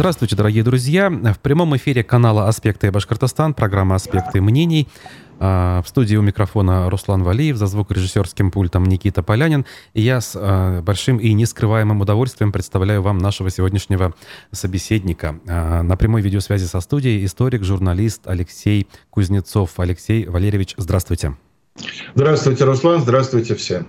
Здравствуйте, дорогие друзья. В прямом эфире канала «Аспекты Башкортостан», программа «Аспекты мнений». А, в студии у микрофона Руслан Валиев, за звукорежиссерским пультом Никита Полянин. И я с а, большим и нескрываемым удовольствием представляю вам нашего сегодняшнего собеседника. А, на прямой видеосвязи со студией историк, журналист Алексей Кузнецов. Алексей Валерьевич, здравствуйте. Здравствуйте, Руслан, здравствуйте все.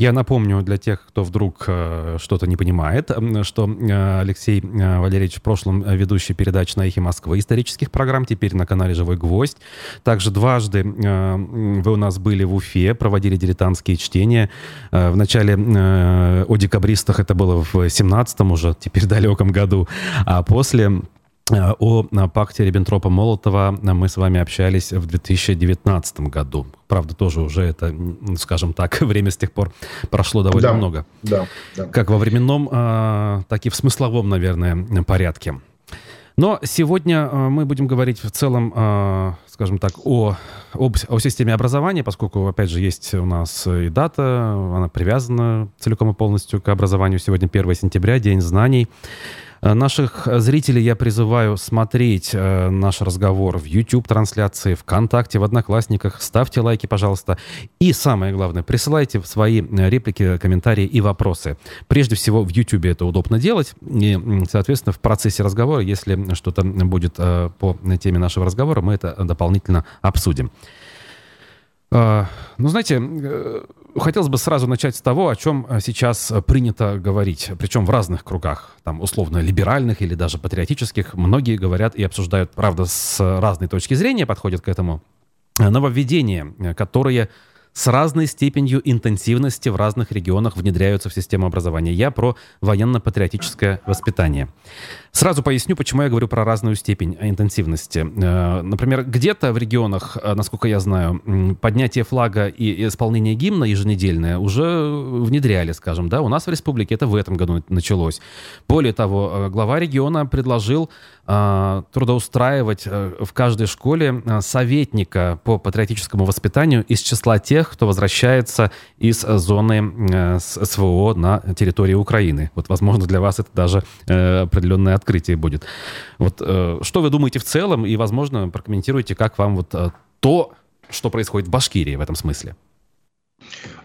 Я напомню для тех, кто вдруг э, что-то не понимает, что э, Алексей э, Валерьевич в прошлом ведущий передач на «Эхе Москвы» исторических программ, теперь на канале «Живой гвоздь». Также дважды вы у нас были в Уфе, проводили дилетантские чтения. В начале о декабристах это было в 17-м уже, теперь далеком году, а после о пакте Риббентропа-Молотова мы с вами общались в 2019 году. Правда, тоже уже это, скажем так, время с тех пор прошло довольно да, много. Да, да. Как во временном, так и в смысловом, наверное, порядке. Но сегодня мы будем говорить в целом, скажем так, о, об, о системе образования, поскольку, опять же, есть у нас и дата, она привязана целиком и полностью к образованию. Сегодня 1 сентября, День знаний. Э, наших зрителей я призываю смотреть э, наш разговор в YouTube-трансляции, ВКонтакте, в Одноклассниках. Ставьте лайки, пожалуйста. И самое главное, присылайте свои э, реплики, комментарии и вопросы. Прежде всего, в YouTube это удобно делать. И, соответственно, в процессе разговора, если что-то будет по теме нашего разговора, мы это дополнительно обсудим. Ну, знаете, хотелось бы сразу начать с того, о чем э, сейчас э, принято говорить, причем в разных кругах, там условно либеральных или даже патриотических. Многие говорят и обсуждают, правда, с разной точки зрения подходят к этому. Нововведения, э, которые с разной степенью интенсивности в разных регионах внедряются в систему образования. Я про военно-патриотическое воспитание. Сразу поясню, почему я говорю про разную степень интенсивности. Э, например, где-то в регионах, э, насколько я знаю, поднятие флага и исполнение гимна еженедельное уже внедряли, скажем, да. У нас в республике это в этом году началось. Более того, э, глава региона предложил трудоустраивать в каждой школе советника по патриотическому воспитанию из числа тех, кто возвращается из зоны СВО на территории Украины. Вот, возможно, для вас это даже определенная открытие будет. Вот э, что вы думаете в целом, и, возможно, прокомментируйте, как вам вот э, то, что происходит в Башкирии в этом смысле.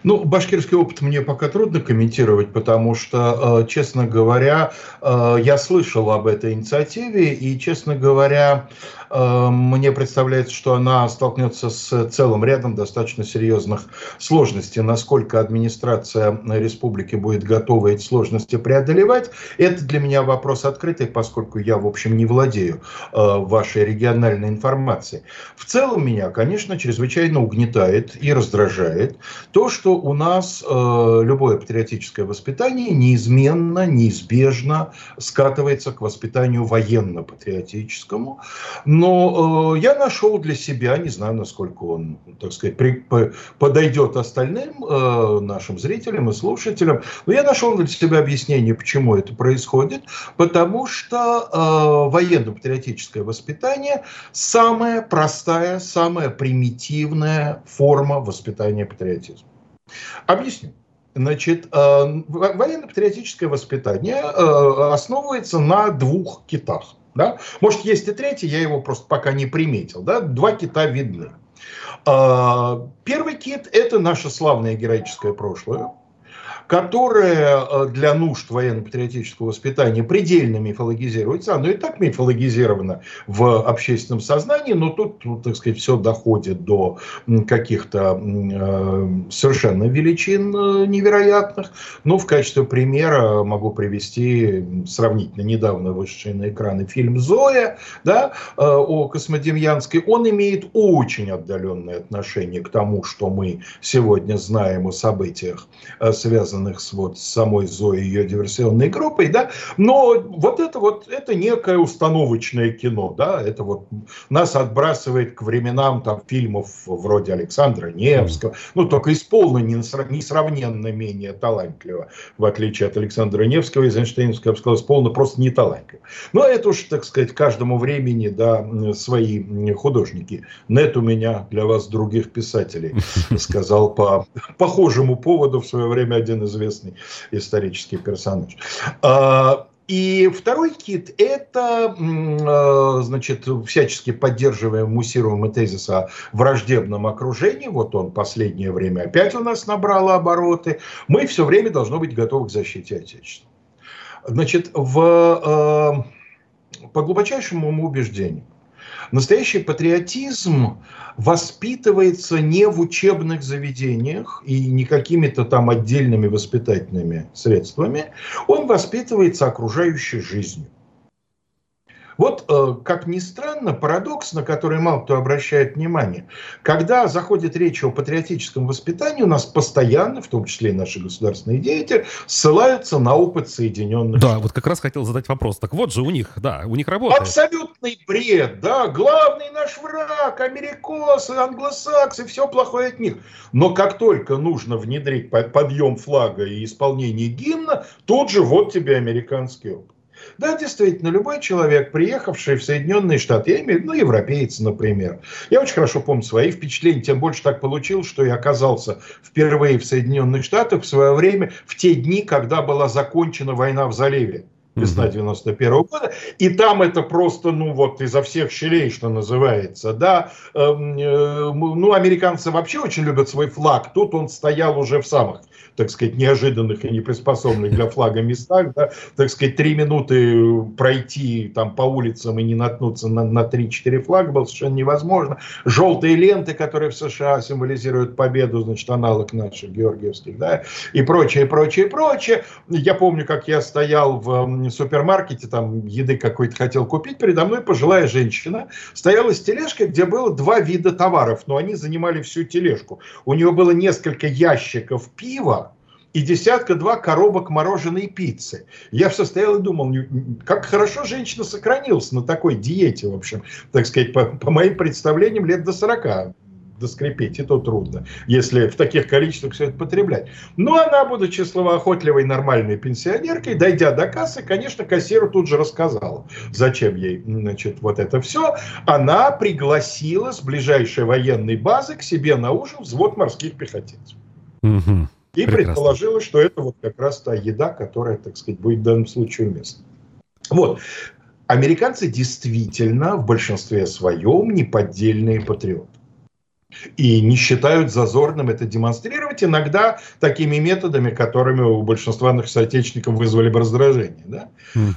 Ну, башкирский опыт мне пока трудно комментировать, потому что, э, честно говоря, э, я слышал об этой инициативе, и, честно говоря, э, мне представляется, что она столкнется с целым рядом достаточно серьезных сложностей. Насколько администрация республики будет готова эти сложности преодолевать, это для меня вопрос открытый, поскольку я, в общем, не владею вашей региональной информацией. В целом меня, конечно, чрезвычайно угнетает и раздражает то, что у нас э, любое патриотическое воспитание неизменно, неизбежно скатывается к воспитанию военно-патриотическому. Но э, я нашел для себя, не знаю, насколько он, так сказать, при, по, подойдет остальным э, нашим зрителям и слушателям, но я нашел для себя объяснение, почему это происходит. Потому что э, военно-патриотическое воспитание самая простая, самая примитивная форма воспитания патриотизма. Объясню. Значит, э, военно-патриотическое воспитание э, основывается на двух китах. Да? Может, есть и третий, я его просто пока не приметил. Да? Два кита видны. Э, первый кит – это наше славное героическое прошлое которое э, для нужд военно-патриотического воспитания предельно мифологизируется. Оно и так мифологизировано в общественном сознании, но тут, ну, так сказать, все доходит до каких-то э, совершенно величин э, невероятных. Ну, в качестве примера могу привести сравнительно недавно вышедший на экраны фильм «Зоя» да, о Космодемьянской. Он имеет очень отдаленное отношение к тому, что мы сегодня знаем о событиях, связанных связанных с вот самой Зоей и ее диверсионной группой, да, но вот это вот, это некое установочное кино, да, это вот нас отбрасывает к временам там фильмов вроде Александра Невского, ну, только исполнено несравненно менее талантливо, в отличие от Александра Невского, из Эйнштейнского, я бы сказал, исполнено просто не талантливо. Но это уж, так сказать, каждому времени, да, свои художники. Нет у меня для вас других писателей, сказал по похожему поводу в свое время один известный исторический персонаж. А, И второй кит – это, э, значит, всячески поддерживаем, муссируемый тезис о враждебном окружении. Вот он последнее время опять у нас набрал обороты. Мы все время должны быть готовы к защите Отечества. Значит, в, э, по глубочайшему убеждению, Настоящий патриотизм воспитывается не в учебных заведениях и не какими-то там отдельными воспитательными средствами, он воспитывается окружающей жизнью. Вот, э, как ни странно, парадокс, на который мало кто обращает внимание. Когда заходит речь о патриотическом воспитании, у нас постоянно, в том числе и наши государственные деятели, ссылаются на опыт Соединенных Да, вот как раз хотел задать вопрос. Так вот же у них, да, у них работает. Абсолютный бред, да. Главный наш враг, америкосы, англосаксы, все плохое от них. Но как только нужно внедрить подъем флага и исполнение гимна, тут же вот тебе американский опыт. Да, действительно, любой человек, приехавший в Соединенные Штаты, я имею в виду, ну, европеец, например. Я очень хорошо помню свои впечатления, тем больше так получилось, что я оказался впервые в Соединенных Штатах в свое время, в те дни, когда была закончена война в заливе весна 91 -го года, и там это просто, ну вот, изо всех щелей, что называется, да, эм, э, ну, американцы вообще очень любят свой флаг, тут он стоял уже в самых так сказать, неожиданных и неприспособленных для флага местах, да, так сказать, три минуты пройти там по улицам и не наткнуться на, на 3-4 флага было совершенно невозможно. Желтые ленты, которые в США символизируют победу, значит, аналог наших георгиевских, да, и прочее, прочее, прочее. Я помню, как я стоял в супермаркете, там еды какой-то хотел купить, передо мной пожилая женщина стояла с тележкой, где было два вида товаров, но они занимали всю тележку. У нее было несколько ящиков пива, и десятка-два коробок мороженой пиццы. Я все стоял и думал, как хорошо женщина сохранилась на такой диете, в общем, так сказать, по, по моим представлениям, лет до 40 доскрепить, и то трудно, если в таких количествах все это потреблять. Но она, будучи словоохотливой нормальной пенсионеркой, дойдя до кассы, конечно, кассиру тут же рассказала, зачем ей, значит, вот это все. Она пригласила с ближайшей военной базы к себе на ужин взвод морских пехотинцев. Угу. И Прекрасно. предположилось, что это вот как раз та еда, которая, так сказать, будет в данном случае уместна. Вот. Американцы действительно в большинстве своем неподдельные патриоты. И не считают зазорным это демонстрировать иногда такими методами, которыми у большинства наших соотечественников вызвали бы раздражение. Да?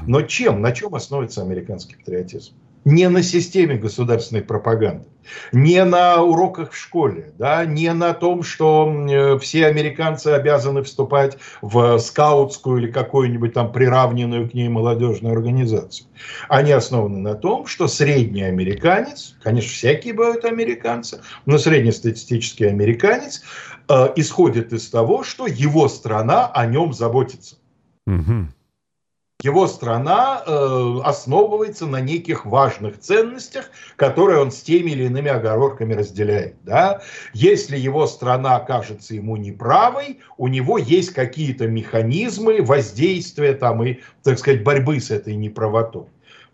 Но чем, на чем основывается американский патриотизм? Не на системе государственной пропаганды, не на уроках в школе, да, не на том, что э, все американцы обязаны вступать в скаутскую или какую-нибудь там приравненную к ней молодежную организацию. Они основаны на том, что средний американец, конечно, всякие бывают американцы, но среднестатистический американец э, исходит из того, что его страна о нем заботится. Угу его страна э, основывается на неких важных ценностях, которые он с теми или иными оговорками разделяет. Да? Если его страна кажется ему неправой, у него есть какие-то механизмы воздействия там, и, так сказать, борьбы с этой неправотой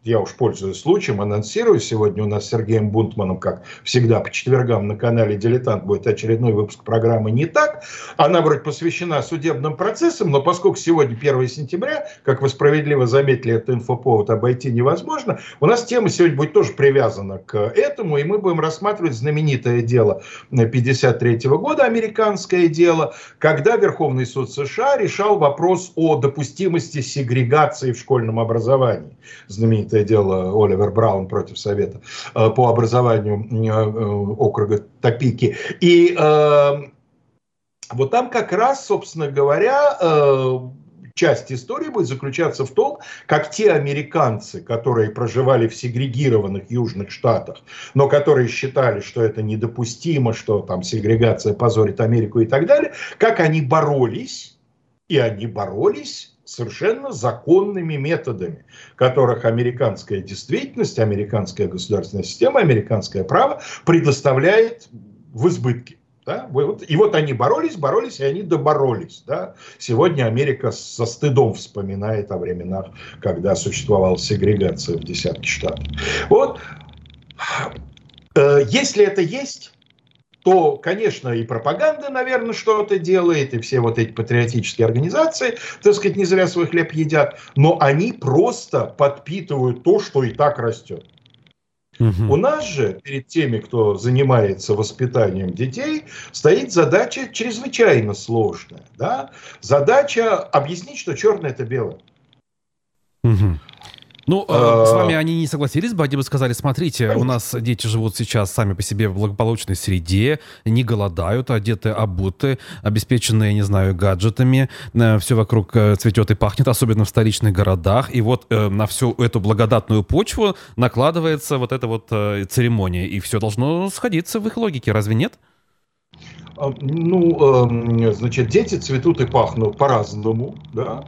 я уж пользуюсь случаем, анонсирую. Сегодня у нас с Сергеем Бунтманом, как всегда, по четвергам на канале «Дилетант» будет очередной выпуск программы «Не так». Она вроде посвящена судебным процессам, но поскольку сегодня 1 сентября, как вы справедливо заметили, этот инфоповод обойти невозможно, у нас тема сегодня будет тоже привязана к этому, и мы будем рассматривать знаменитое дело 53 года, американское дело, когда Верховный суд США решал вопрос о допустимости сегрегации в школьном образовании. Знаменитое знаменитое дело Оливер Браун против Совета э, по образованию э, э, округа Топики. И вот там как раз, собственно говоря, часть истории будет заключаться в том, как те американцы, которые проживали в сегрегированных южных штатах, но которые считали, что это недопустимо, что там сегрегация позорит Америку и так далее, как они боролись, и они боролись совершенно законными методами, которых американская действительность, американская государственная система, американское право предоставляет в избытке. Да? И вот они боролись, боролись, и они доборолись. Да? Сегодня Америка со стыдом вспоминает о временах, когда существовала сегрегация в десятки штатов. Вот, э, если это есть, то, конечно, и пропаганда, наверное, что-то делает, и все вот эти патриотические организации, так сказать, не зря свой хлеб едят, но они просто подпитывают то, что и так растет. Угу. У нас же перед теми, кто занимается воспитанием детей, стоит задача чрезвычайно сложная. Да? Задача объяснить, что черное это белое. Угу. Ну, э, с вами они не согласились бы, они бы сказали, смотрите, у нас дети живут сейчас сами по себе в благополучной среде, не голодают, одеты, обуты, обеспеченные, не знаю, гаджетами, э, все вокруг э, цветет и пахнет, особенно в столичных городах, и вот на всю эту благодатную почву накладывается вот эта вот церемония, и все должно сходиться в их логике, разве нет? А, ну, эм, значит, дети цветут и пахнут по-разному, да.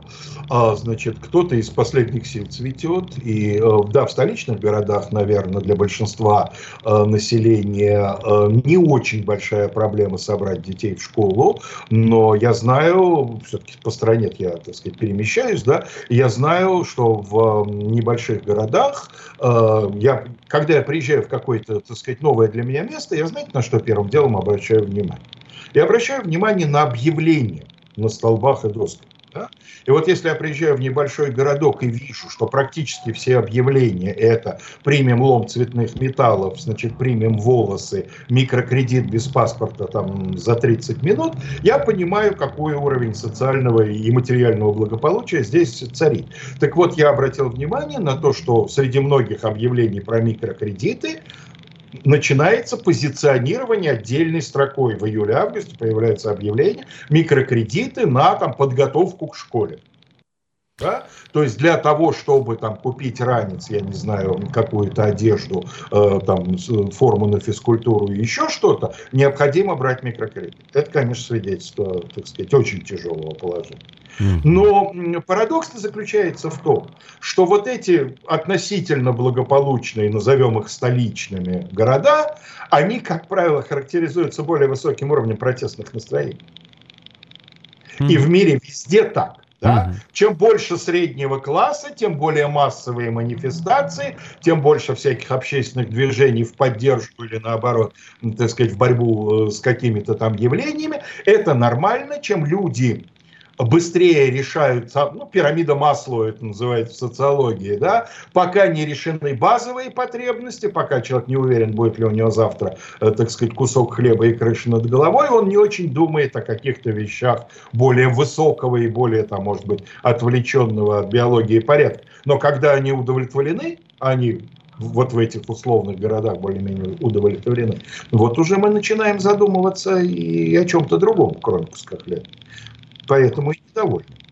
А, значит, кто-то из последних сил цветет, и, э, да, в столичных городах, наверное, для большинства э, населения э, не очень большая проблема собрать детей в школу, но я знаю, все-таки по стране я, так сказать, перемещаюсь, да, я знаю, что в небольших городах, я, когда я приезжаю в какое-то, так сказать, новое для меня место, я, знаете, на что первым делом обращаю внимание? Я обращаю внимание на объявления на столбах и досках. Да? И вот если я приезжаю в небольшой городок и вижу, что практически все объявления это примем лом цветных металлов, значит, примем волосы, микрокредит без паспорта там за 30 минут, я понимаю, какой уровень социального и материального благополучия здесь царит. Так вот, я обратил внимание на то, что среди многих объявлений про микрокредиты начинается позиционирование отдельной строкой. В июле-августе появляется объявление микрокредиты на там, подготовку к школе. Да? То есть для того, чтобы там купить ранец, я не знаю, какую-то одежду, э, там форму на физкультуру и еще что-то, необходимо брать микрокредит. Это, конечно, свидетельство, так сказать, очень тяжелого положения. Но парадокс заключается в том, что вот эти относительно благополучные, назовем их столичными города, они, как правило, характеризуются более высоким уровнем протестных настроений. И в мире везде так. Да? Угу. Чем больше среднего класса, тем более массовые манифестации, тем больше всяких общественных движений в поддержку или наоборот, так сказать, в борьбу э, с какими-то там явлениями. Это нормально, чем люди быстрее решаются, ну, пирамида Маслоу это называется в социологии, да, пока не решены базовые потребности, пока человек не уверен, будет ли у него завтра, э, так сказать, кусок хлеба и крыша над головой, он не очень думает о каких-то вещах более высокого и более, там, может быть, отвлеченного от биологии порядка. Но когда они удовлетворены, они вот в этих условных городах более-менее удовлетворены, вот уже мы начинаем задумываться и о чем-то другом, кроме куска хлеба поэтому и недовольны.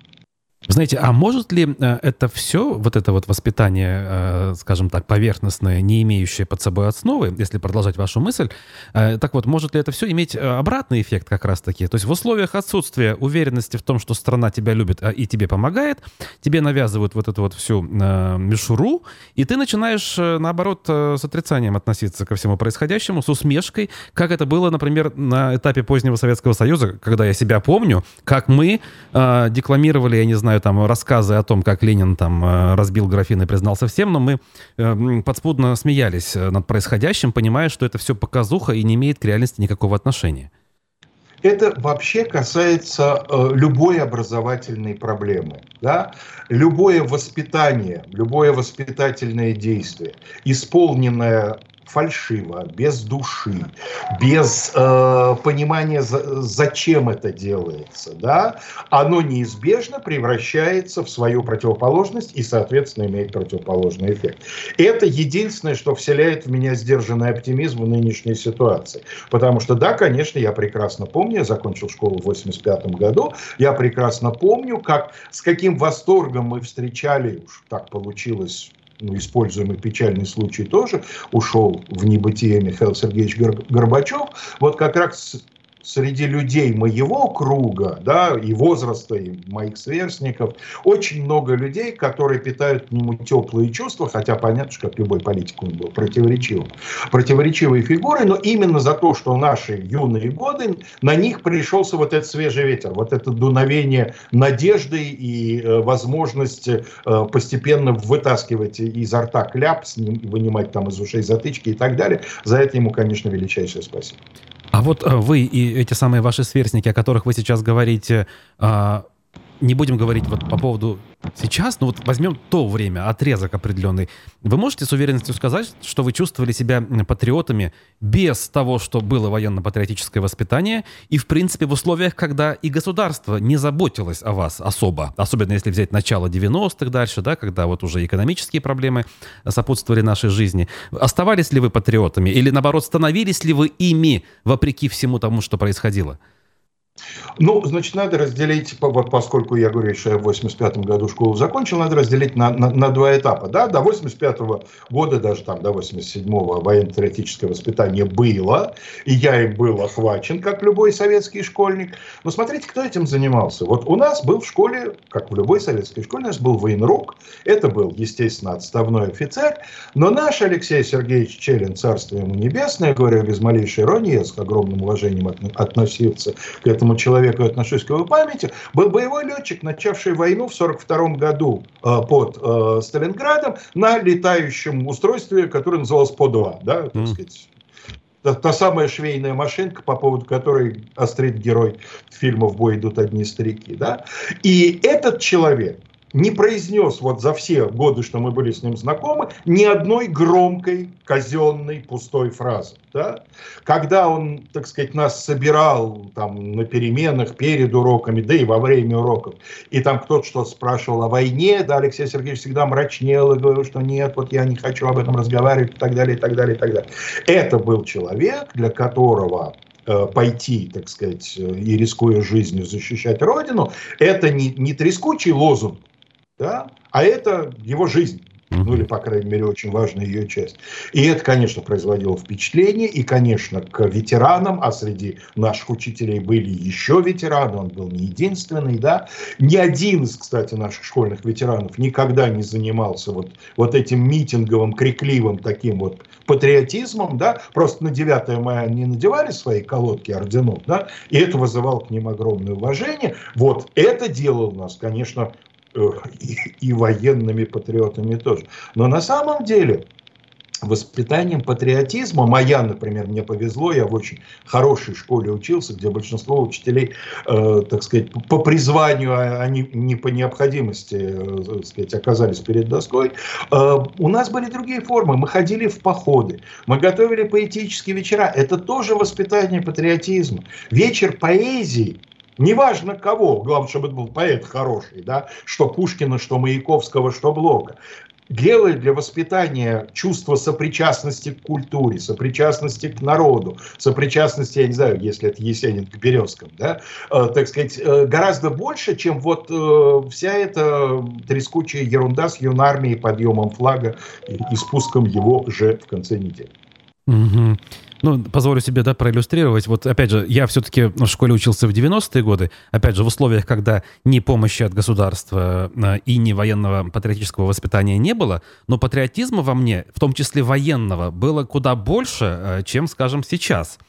Знаете, а может ли э, это все, вот это вот воспитание, э, скажем так, поверхностное, не имеющее под собой основы, если продолжать вашу мысль, э, так вот, может ли это все иметь обратный эффект как раз-таки? То есть в условиях отсутствия уверенности в том, что страна тебя любит и тебе помогает, тебе навязывают вот эту вот всю мишуру, и ты начинаешь, наоборот, с отрицанием относиться ко всему происходящему, с усмешкой, как это было, например, на этапе позднего Советского Союза, когда я себя помню, как мы декламировали, я не знаю, знаю там рассказы о том, как Ленин там э, разбил графин и признался всем, но мы э, подспудно смеялись э, над происходящим, понимая, что это все показуха и не имеет к реальности никакого отношения. Это вообще касается любой образовательной проблемы. Да? Любое воспитание, любое воспитательное действие, исполненное фальшиво, без души, без э, понимания, за, зачем это делается, да, оно неизбежно превращается в свою противоположность и, соответственно, имеет противоположный эффект. Это единственное, что вселяет в меня сдержанный оптимизм в нынешней ситуации. Потому что, да, конечно, я прекрасно помню, я закончил школу в 85 году, я прекрасно помню, как, с каким восторгом мы встречали, уж так получилось используемый печальный случай тоже, ушел в небытие Михаил Сергеевич Горбачев, вот как раз среди людей моего круга, да, и возраста, и моих сверстников, очень много людей, которые питают к нему теплые чувства, хотя понятно, что как любой политик он был противоречивым, противоречивой фигурой, но именно за то, что наши юные годы, на них пришелся вот этот свежий ветер, вот это дуновение надежды и э, возможность э, постепенно вытаскивать изо рта кляп, вынимать там из ушей затычки и так далее. За это ему, конечно, величайшее спасибо. А вот вы и эти самые ваши сверстники, о которых вы сейчас говорите, а, не будем говорить вот по поводу сейчас, но вот возьмем то время, отрезок определенный. Вы можете с уверенностью сказать, что вы чувствовали себя патриотами без того, что было военно-патриотическое воспитание, и, в принципе, в условиях, когда и государство не заботилось о вас особо, особенно если взять начало 90-х дальше, да, когда вот уже экономические проблемы сопутствовали нашей жизни. Оставались ли вы патриотами или, наоборот, становились ли вы ими, вопреки всему тому, что происходило? Ну, значит, надо разделить, поскольку я говорю, что я в 85 году школу закончил, надо разделить на, на, на два этапа. Да? До 85 -го года, даже там до 87-го военно-патриотическое воспитание было, и я им был охвачен, как любой советский школьник. Но смотрите, кто этим занимался. Вот у нас был в школе, как в любой советской школе, у нас был военрук, это был, естественно, отставной офицер, но наш Алексей Сергеевич Челин, царство ему небесное, говорю без малейшей иронии, я с огромным уважением относился к этому этому человеку отношусь к его памяти, был боевой летчик, начавший войну в 1942 году э, под э, Сталинградом на летающем устройстве, которое называлось ПО-2. Да, так сказать, та, та самая швейная машинка, по поводу которой острит герой фильма «В бой идут одни старики». Да? И этот человек, не произнес вот за все годы, что мы были с ним знакомы, ни одной громкой, казенной, пустой фразы. Да? Когда он, так сказать, нас собирал там, на переменах перед уроками, да и во время уроков, и там кто-то что-то спрашивал о войне, да, Алексей Сергеевич всегда мрачнел и говорил, что нет, вот я не хочу об этом разговаривать и так далее, и так далее, и так далее. Это был человек, для которого э, пойти, так сказать, э, и рискуя жизнью защищать Родину, это не, не трескучий лозунг, да? а это его жизнь. Ну или, по крайней мере, очень важная ее часть. И это, конечно, производило впечатление. И, конечно, к ветеранам, а среди наших учителей были еще ветераны, он был не единственный, да. Ни один из, кстати, наших школьных ветеранов никогда не занимался вот, вот этим митинговым, крикливым таким вот патриотизмом, да. Просто на 9 мая они надевали свои колодки орденов, да, и это вызывало к ним огромное уважение. Вот это делало нас, конечно, и, и военными патриотами тоже. Но на самом деле воспитанием патриотизма. Моя, например, мне повезло, я в очень хорошей школе учился, где большинство учителей, э, так сказать, по призванию, а они не по необходимости, э, так сказать, оказались перед доской. Э, у нас были другие формы. Мы ходили в походы, мы готовили поэтические вечера. Это тоже воспитание патриотизма. Вечер поэзии – Неважно кого, главное, чтобы это был поэт хороший, да, что Пушкина, что Маяковского, что Блока делает для воспитания чувства сопричастности к культуре, сопричастности к народу, сопричастности, я не знаю, если это Есенин к Березкам, да, э, так сказать, э, гораздо больше, чем вот э, вся эта трескучая ерунда с юнармией, подъемом флага и, и спуском его же в конце недели. Угу. Ну, позволю себе, да, проиллюстрировать. Вот, опять же, я все-таки в школе учился в 90-е годы, опять же, в условиях, когда ни помощи от государства э, и ни военного патриотического воспитания не было, но патриотизма во мне, в том числе военного, было куда больше, э, чем, скажем, сейчас.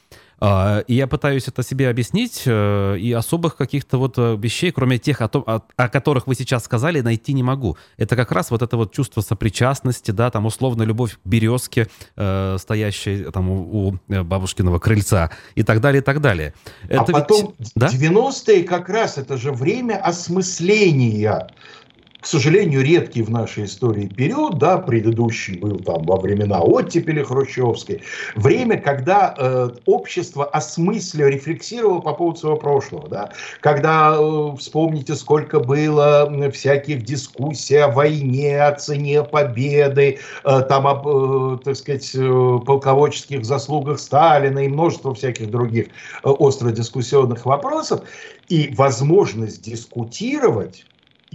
А, и я пытаюсь это себе объяснить, э, и особых каких-то вот э, вещей, кроме тех, о, том, о, о которых вы сейчас сказали, найти не могу. Это как раз вот это вот чувство сопричастности, да, там условно любовь к березке, э, стоящей там у, у бабушкиного крыльца, и так далее, и так далее. А это а потом да? 90-е как раз это же время осмысления к сожалению, редкий в нашей истории период, да, предыдущий был там во времена оттепели хрущевской, время, когда э, общество осмысленно рефлексировало по поводу своего прошлого, да, когда, э, вспомните, сколько было всяких дискуссий о войне, о цене победы, э, там, об, э, так сказать, э, полководческих заслугах Сталина и множество всяких других э, остро дискуссионных вопросов, и возможность дискутировать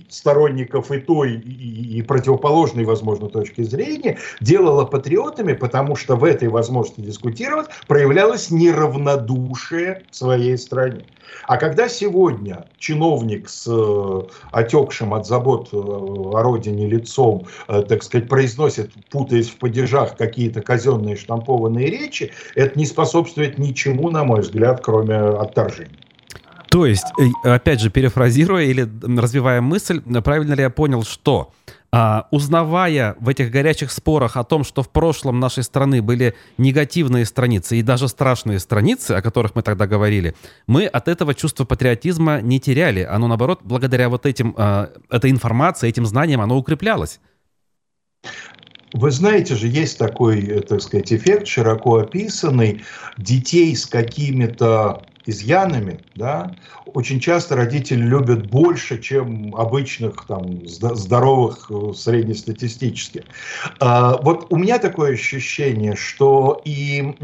сторонников и той, и, и противоположной, возможно, точки зрения, делала патриотами, потому что в этой возможности дискутировать проявлялось неравнодушие в своей стране. А когда сегодня чиновник с э, отекшим от забот э, о родине лицом, э, так сказать, произносит, путаясь в падежах, какие-то казенные штампованные речи, это не способствует ничему, на мой взгляд, кроме отторжения. То есть, э, опять же, перефразируя или развивая мысль, правильно ли я понял, что А, узнавая в этих горячих спорах о том, что в прошлом нашей страны были негативные страницы и даже страшные страницы, о которых мы тогда говорили, мы от этого чувства патриотизма не теряли. Оно, наоборот, благодаря вот этим, а, этой информации, этим знаниям, оно укреплялось. Вы знаете же, есть такой, э, так сказать, эффект широко описанный детей с какими-то изъянами, да, очень часто родители любят больше, чем обычных там здоровых э, среднестатистических. А, вот у меня такое ощущение, что и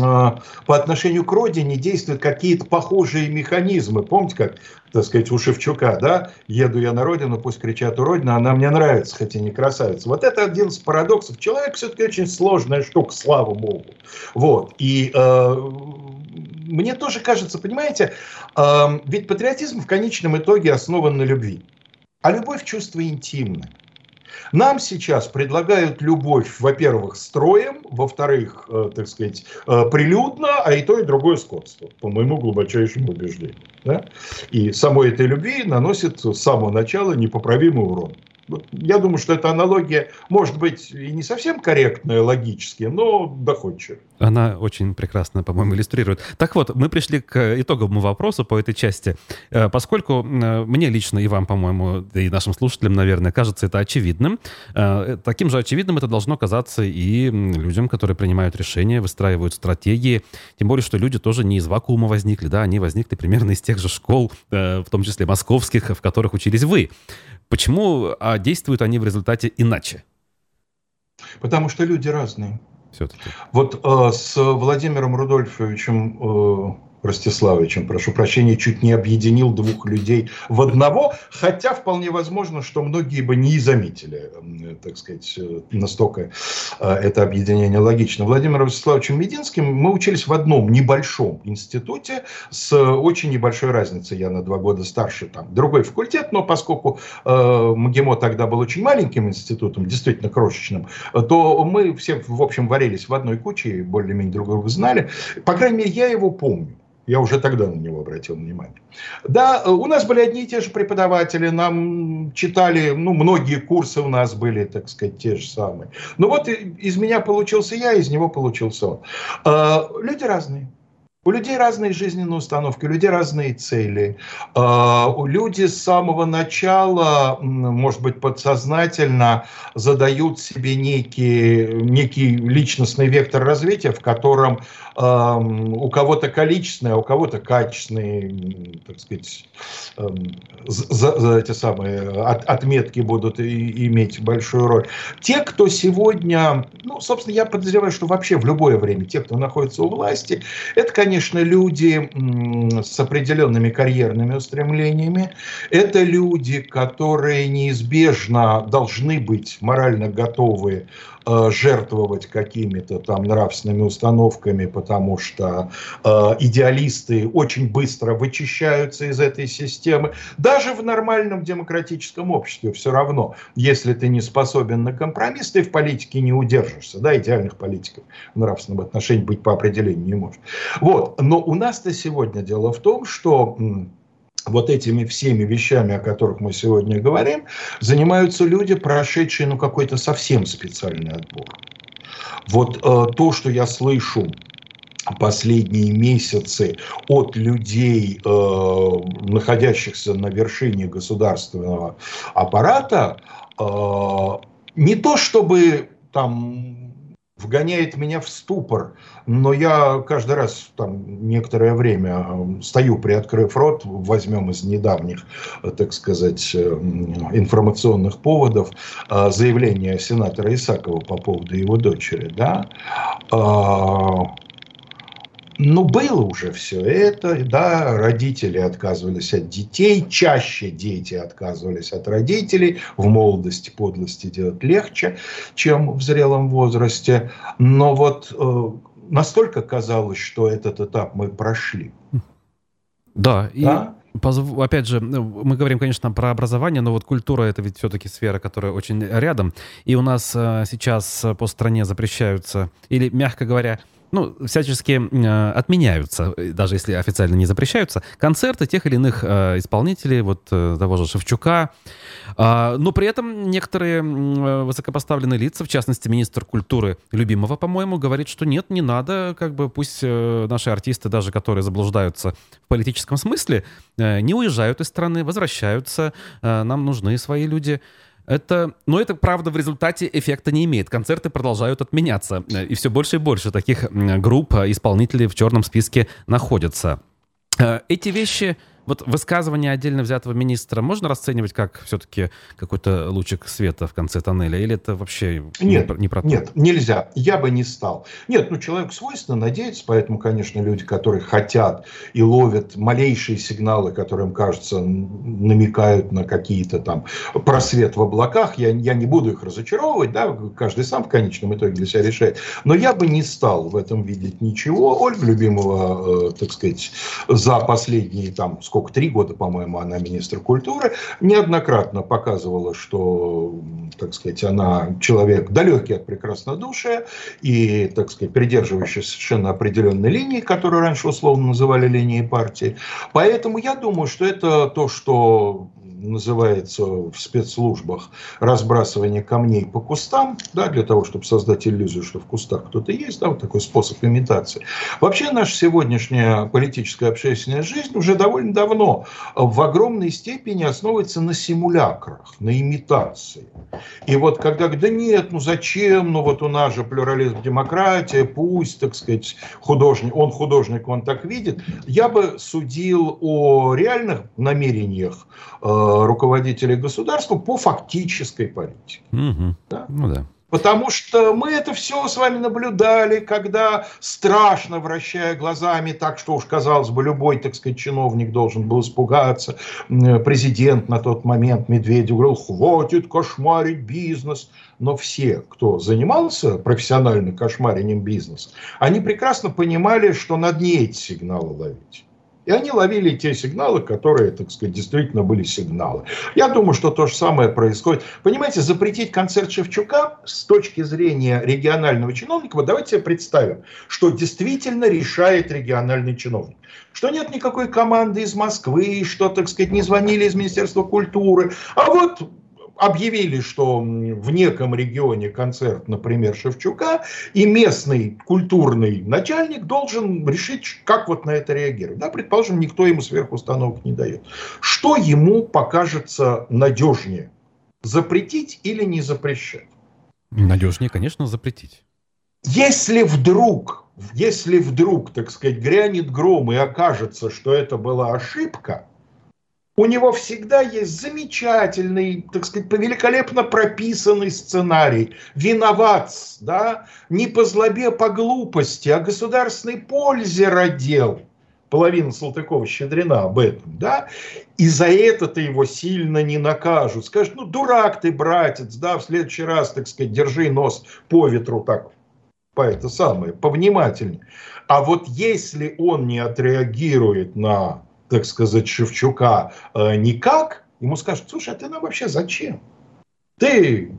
а, по отношению к родине действуют какие-то похожие механизмы. Помните, как так сказать, у Шевчука, да, еду я на родину, пусть кричат у родины, она мне нравится, хотя не красавица. Вот это один из парадоксов. Человек все-таки очень сложная штука, слава богу. Вот. И э, мне тоже кажется, понимаете, э, ведь патриотизм в конечном итоге основан на любви. А любовь – чувство интимное. Нам сейчас предлагают любовь, во-первых, строем, во-вторых, э, так сказать, э, прилюдно, а и то, и другое скотство, по моему глубочайшему убеждению. Да? И самой этой любви наносит с самого начала непоправимый урон. Я думаю, что эта аналогия может быть и не совсем корректная логически, но доходчивая. Она очень прекрасно, по-моему, иллюстрирует. Так вот, мы пришли к итоговому вопросу по этой части. Э, поскольку э, мне лично и вам, по-моему, и нашим слушателям, наверное, кажется это очевидным, э, таким же очевидным это должно казаться и людям, которые принимают решения, выстраивают стратегии. Тем более, что люди тоже не из вакуума возникли, да, они возникли примерно из тех же школ, в том числе московских, в которых учились вы. Почему а действуют они в результате иначе? Потому что люди разные. Все-таки. Вот э, с Владимиром Рудольфовичем э, Ростиславовичем, прошу прощения, чуть не объединил двух людей в одного, хотя вполне возможно, что многие бы не заметили, так сказать, настолько э, это объединение логично. Владимиром Ростиславовичем Мединским мы учились в одном небольшом институте с очень небольшой разницей. Я на два года старше, там другой факультет, но поскольку э, МГИМО тогда был очень маленьким институтом, действительно крошечным, то мы все, в общем, варились в одной куче, более-менее друг друга знали. По крайней мере, я его помню. Я уже тогда на него обратил внимание. Да, у нас были одни и те же преподаватели, нам читали, ну, многие курсы у нас были, так сказать, те же самые. Ну вот из меня получился я, из него получился он. А, люди разные. У людей разные жизненные установки, у людей разные цели. А, у Люди с самого начала, может быть, подсознательно задают себе некий, некий личностный вектор развития, в котором у кого-то количественные, а у кого-то качественные, так сказать, за, за эти самые от, отметки будут и, иметь большую роль. Те, кто сегодня, ну, собственно, я подозреваю, что вообще в любое время, те, кто находится у власти, это, конечно, люди с определенными карьерными устремлениями, это люди, которые неизбежно должны быть морально готовы Э, жертвовать какими-то там нравственными установками, потому что э, идеалисты очень быстро вычищаются из этой системы. Даже в нормальном демократическом обществе все равно, если ты не способен на компромисс, ты в политике не удержишься. Да, идеальных политиков в нравственном отношении быть по определению не может. Вот. Но у нас-то сегодня дело в том, что вот этими всеми вещами, о которых мы сегодня говорим, занимаются люди, прошедшие ну, какой-то совсем специальный отбор. Вот э, то, что я слышу последние месяцы от людей, э, находящихся на вершине государственного аппарата, э, не то чтобы там вгоняет меня в ступор. Но я каждый раз, там, некоторое время э, стою, приоткрыв рот, возьмем из недавних, э, так сказать, э, информационных поводов, заявление сенатора Исакова по поводу его дочери, да, ну, было уже все это, да, родители отказывались от детей, чаще дети отказывались от родителей, в молодости подлости делать легче, чем в зрелом возрасте, но вот э, настолько казалось, что этот этап мы прошли. Да, да? и опять же, ну, мы говорим, конечно, про образование, но вот культура это ведь все-таки сфера, которая очень рядом. И у нас э, сейчас по стране запрещаются, или, мягко говоря, ну, всячески э, отменяются, даже если официально не запрещаются, концерты тех или иных э, исполнителей, вот э, того же Шевчука. Э, но при этом некоторые э, высокопоставленные лица, в частности, министр культуры Любимого, по-моему, говорит, что нет, не надо, как бы пусть э, наши артисты, даже которые заблуждаются в политическом смысле, э, не уезжают из страны, возвращаются, э, нам нужны свои люди. Это, но это, правда, в результате эффекта не имеет. Концерты продолжают отменяться. И все больше и больше таких групп, э, исполнителей в черном списке находятся. Э, эти вещи вот высказывание отдельно взятого министра можно расценивать как все-таки какой-то лучик света в конце тоннеля? Или это вообще нет, не, не про то? Нет, нельзя. Я бы не стал. Нет, ну человек свойственно надеяться, поэтому, конечно, люди, которые хотят и ловят малейшие сигналы, которые им кажется, намекают на какие-то там просвет в облаках, я, я не буду их разочаровывать, да, каждый сам в конечном итоге для себя решает. Но я бы не стал в этом видеть ничего. Ольга Любимого, э, так сказать, за последние там сколько, три года, по-моему, она министр культуры, неоднократно показывала, что, так сказать, она человек далекий от прекраснодушия и, так сказать, придерживающийся совершенно определенной линии, которую раньше условно называли линией партии. Поэтому я думаю, что это то, что называется в спецслужбах разбрасывание камней по кустам, да, для того, чтобы создать иллюзию, что в кустах кто-то есть, да, вот такой способ имитации. Вообще наша сегодняшняя политическая общественная жизнь уже довольно давно в огромной степени основывается на симулякрах, на имитации. И вот когда, да нет, ну зачем, ну вот у нас же плюрализм, демократия, пусть, так сказать, художник, он художник, он так видит, я бы судил о реальных намерениях э, руководителей государства по фактической политике. Угу. Да? Ну да. Потому что мы это все с вами наблюдали, когда страшно вращая глазами, так что уж казалось бы, любой, так сказать, чиновник должен был испугаться. Президент на тот момент Медведев говорил, хватит кошмарить бизнес. Но все, кто занимался профессионально кошмарением бизнеса, они прекрасно понимали, что надо не эти сигналы ловить. И они ловили те сигналы, которые, так сказать, действительно были сигналы. Я думаю, что то же самое происходит. Понимаете, запретить концерт Шевчука с точки зрения регионального чиновника, вот давайте себе представим, что действительно решает региональный чиновник. Что нет никакой команды из Москвы, что, так сказать, не звонили из Министерства культуры. А вот объявили, что в неком регионе концерт, например, Шевчука, и местный культурный начальник должен решить, как вот на это реагировать. Да, предположим, никто ему сверху установок не дает. Что ему покажется надежнее? Запретить или не запрещать? Надежнее, конечно, запретить. Если вдруг, если вдруг, так сказать, грянет гром и окажется, что это была ошибка – у него всегда есть замечательный, так сказать, великолепно прописанный сценарий. Виноват, да, не по злобе, по глупости, а государственной пользе родил. Половина Салтыкова-Щедрина об этом, да, и за это-то его сильно не накажут. Скажут, ну, дурак ты, братец, да, в следующий раз, так сказать, держи нос по ветру так, по это самое, повнимательнее. А вот если он не отреагирует на так сказать, Шевчука э, никак, ему скажут, слушай, а ты нам вообще зачем? Ты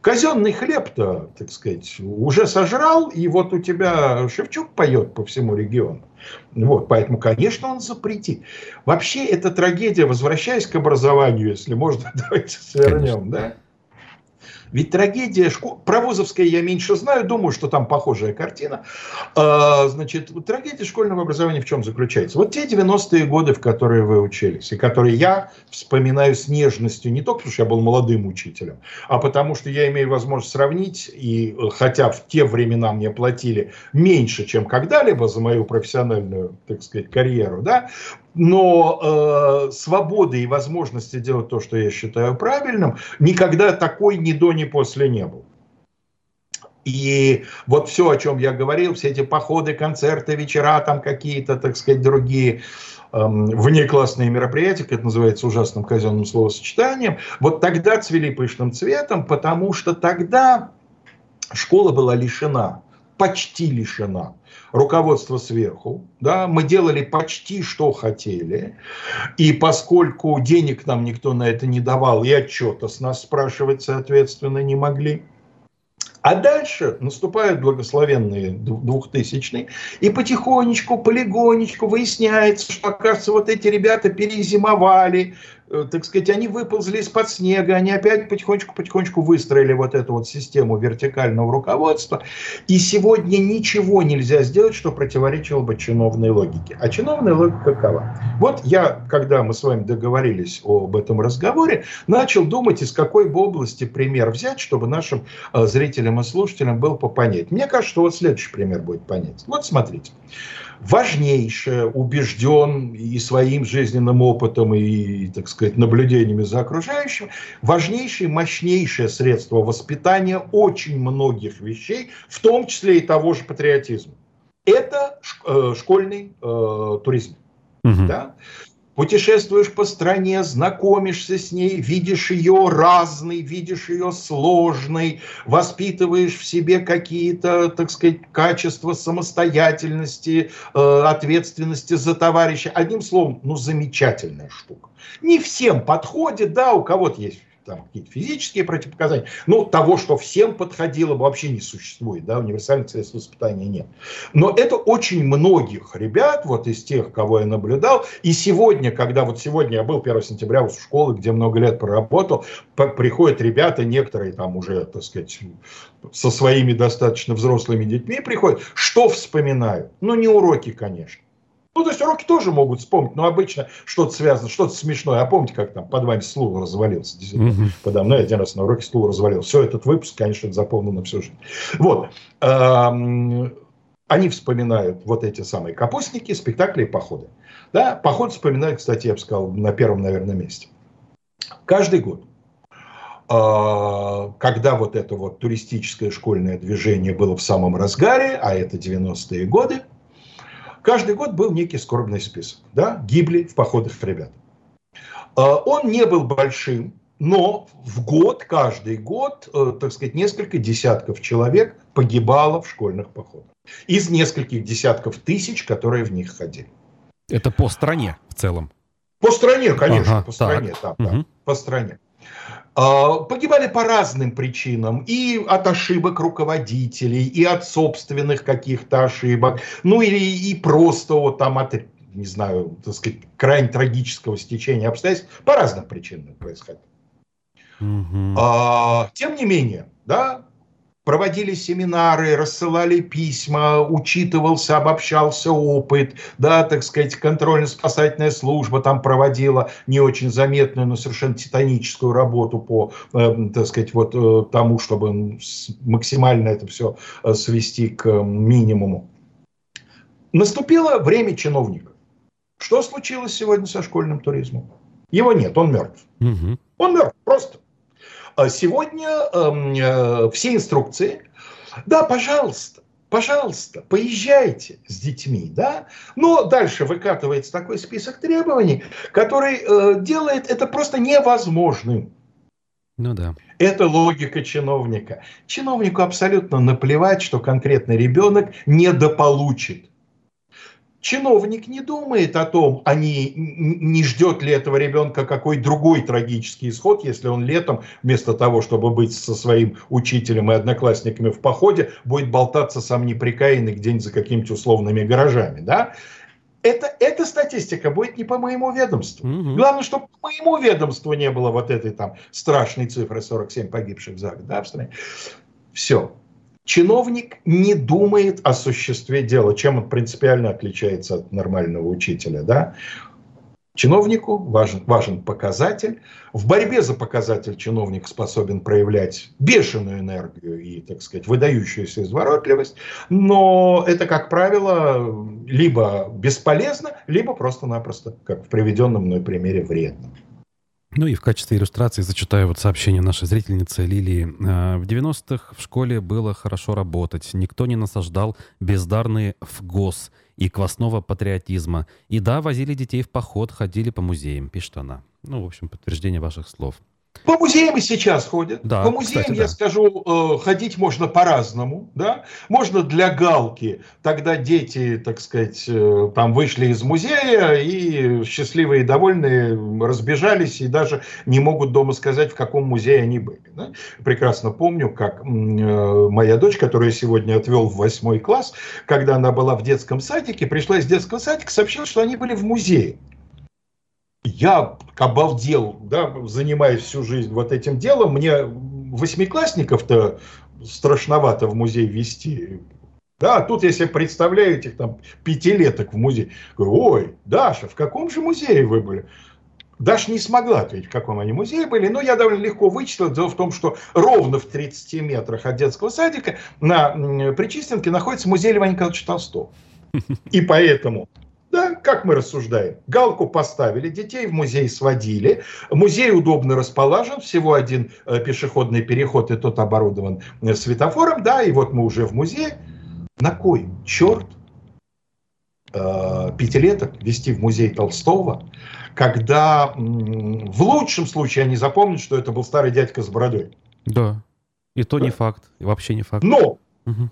казенный хлеб-то, так сказать, уже сожрал, и вот у тебя Шевчук поет по всему региону. Вот, поэтому, конечно, он запретит. Вообще, эта трагедия, возвращаясь к образованию, если можно, давайте свернем, да? Ведь трагедия школ... Про Вузовское я меньше знаю, думаю, что там похожая картина. А, значит, трагедия школьного образования в чем заключается? Вот те 90-е годы, в которые вы учились, и которые я вспоминаю с нежностью, не только потому, что я был молодым учителем, а потому что я имею возможность сравнить, и хотя в те времена мне платили меньше, чем когда-либо за мою профессиональную, так сказать, карьеру, да, но э, свободы и возможности делать то, что я считаю правильным, никогда такой ни до, ни после не было. И вот все, о чем я говорил, все эти походы, концерты, вечера, там какие-то, так сказать, другие эм, внеклассные мероприятия, как это называется ужасным казенным словосочетанием, вот тогда цвели пышным цветом, потому что тогда школа была лишена, почти лишена. Руководство сверху, да, мы делали почти что хотели, и поскольку денег нам никто на это не давал, и отчета с нас спрашивать, соответственно, не могли, А дальше наступают благословенные двухтысячные, и потихонечку, полигонечку выясняется, что, оказывается, вот эти ребята перезимовали, так сказать, они выползли из-под снега, они опять потихонечку-потихонечку выстроили вот эту вот систему вертикального руководства. И сегодня ничего нельзя сделать, что противоречило бы чиновной логике. А чиновная логика какова? Вот я, когда мы с вами договорились об этом разговоре, начал думать, из какой бы области пример взять, чтобы нашим э, зрителям и слушателям был попонять. Мне кажется, что вот следующий пример будет понять. Вот смотрите важнейшее, убежден и своим жизненным опытом, и, так сказать, наблюдениями за окружающим, важнейшее, мощнейшее средство воспитания очень многих вещей, в том числе и того же патриотизма. Это э, школьный э, туризм. Угу. Да? Путешествуешь по стране, знакомишься с ней, видишь ее разной, видишь ее сложной, воспитываешь в себе какие-то, так сказать, качества самостоятельности, э, ответственности за товарища. Одним словом, ну, замечательная штука. Не всем подходит, да, у кого-то есть там какие-то физические противопоказания. Ну, того, что всем подходило бы, вообще не существует, да, универсальных средств воспитания нет. Но это очень многих ребят, вот из тех, кого я наблюдал, и сегодня, когда вот сегодня я был 1 сентября в школы, где много лет проработал, приходят ребята, некоторые там уже, так сказать, со своими достаточно взрослыми детьми приходят, что вспоминают? Ну, не уроки, конечно ну, то есть уроки тоже могут вспомнить, но обычно что-то связано, что-то смешное. А помните, как там под вами стул развалился? Действительно, mm-hmm. подо мной один раз на уроке стул развалился. Все, этот выпуск, конечно, запомнил на всю жизнь. Вот. Они вспоминают вот эти самые капустники, спектакли и походы. Да, поход вспоминают, кстати, я бы сказал, на первом, наверное, месте. Каждый год а, когда вот это вот туристическое школьное движение было в самом разгаре, а это 90-е годы, Каждый год был некий скорбный список. Да? Гибли в походах ребят. А, он не был большим, но в год, каждый год, э, так сказать, несколько десятков человек погибало в школьных походах. Из нескольких десятков тысяч, которые в них ходили. Это по стране в целом? По стране, конечно, ага, по стране, да, угу. да, по стране. А, погибали по разным причинам. И от ошибок руководителей, и от собственных каких-то ошибок. Ну или и просто вот там от, не знаю, так сказать, крайне трагического стечения обстоятельств. По разным причинам происходит. Угу. А, тем не менее, да, проводили семинары, рассылали письма, учитывался, обобщался опыт, да, так сказать, контрольно-спасательная служба там проводила не очень заметную, но совершенно титаническую работу по, э, так сказать, вот э, тому, чтобы максимально это все э, свести к минимуму. Наступило время чиновника. Что случилось сегодня со школьным туризмом? Его нет, он мертв. Угу. Он мертв, просто. А сегодня эм, э, все инструкции, да, пожалуйста, пожалуйста, поезжайте с детьми, да, но дальше выкатывается такой список требований, который э, делает это просто невозможным. Ну да. Это логика чиновника. Чиновнику абсолютно наплевать, что конкретный ребенок недополучит чиновник не думает о том, а не, не ждет ли этого ребенка какой другой трагический исход, если он летом вместо того, чтобы быть со своим учителем и одноклассниками в походе, будет болтаться сам неприкаянный где-нибудь за какими-то условными гаражами. Да? Это, эта статистика будет не по моему ведомству. Угу. Главное, чтобы по моему ведомству не было вот этой там страшной цифры 47 погибших за год да, в стране. Все чиновник не думает о существе дела, чем он принципиально отличается от нормального учителя. Да? Чиновнику важен, важен показатель. В борьбе за показатель чиновник способен проявлять бешеную энергию и, так сказать, выдающуюся изворотливость. Но это, как правило, либо бесполезно, либо просто-напросто, как в приведенном мной примере, вредно. Ну и в качестве иллюстрации зачитаю вот сообщение нашей зрительницы Лилии. «Э, в 90-х в школе было хорошо работать. Никто не насаждал бездарные в ГОС и квасного патриотизма. И да, возили детей в поход, ходили по музеям, пишет она. Ну, в общем, подтверждение ваших слов. По музеям и сейчас ходят. Да, По музеям, кстати, да. я скажу, э, ходить можно по-разному. Да? Можно для галки. Тогда дети, так сказать, э, там вышли из музея и счастливые и довольные разбежались и даже не могут дома сказать, в каком музее они были. Да? Прекрасно помню, как э, моя дочь, которую я сегодня отвел в восьмой класс, когда она была в детском садике, пришла из детского садика, сообщила, что они были в музее я обалдел, да, занимаясь всю жизнь вот этим делом, мне восьмиклассников-то страшновато в музей вести. Да, тут я себе представляю этих там пятилеток в музее. Говорю, ой, Даша, в каком же музее вы были? Даша не смогла ответить, в каком они музее были, но я довольно легко вычислил. Дело в том, что ровно в 30 метрах от детского садика на Причистенке находится музей Льва Николаевича Толстого. И поэтому да, как мы рассуждаем? Галку поставили, детей в музей сводили. Музей удобно расположен, всего один э, пешеходный переход, и тот оборудован э, светофором. Да, и вот мы уже в музее. На кой черт э, пятилеток вести в музей Толстого, когда в лучшем случае они запомнят, что это был старый дядька с бородой. Да, и то да. не факт, вообще не факт. Но угу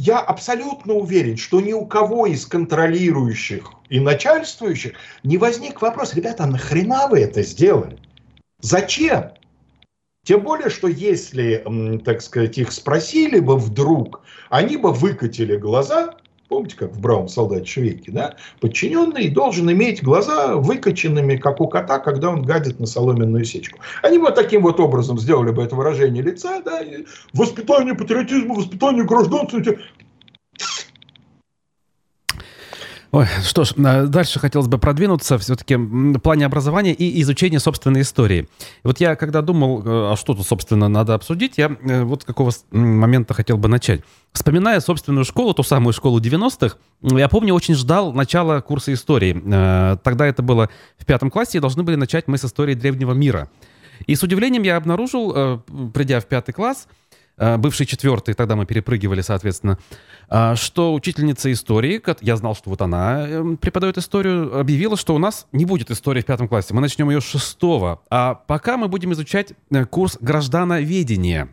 я абсолютно уверен, что ни у кого из контролирующих и начальствующих не возник вопрос, ребята, а нахрена вы это сделали? Зачем? Тем более, что если, так сказать, их спросили бы вдруг, они бы выкатили глаза Помните, как в бравом солдате Швейке, да? Подчиненный должен иметь глаза выкоченными, как у кота, когда он гадит на соломенную сечку. Они вот таким вот образом сделали бы это выражение лица, да, и воспитание патриотизма, воспитание гражданства, Ой, что ж, э, дальше хотелось бы продвинуться все-таки в плане образования и изучения собственной истории. Вот я когда думал, э, а что тут, собственно, надо обсудить, я э, вот с какого момента хотел бы начать. Вспоминая собственную школу, ту самую школу 90-х, я помню, очень ждал начала курса истории. Тогда это было в пятом классе, и должны были начать мы с истории древнего мира. И с удивлением я обнаружил, придя в пятый класс, бывший четвертый, тогда мы перепрыгивали, соответственно, э, что учительница истории, я знал, что вот она эм, преподает историю, объявила, что у нас не будет истории в пятом классе, мы начнем ее с шестого, а пока мы будем изучать э, курс граждановедения.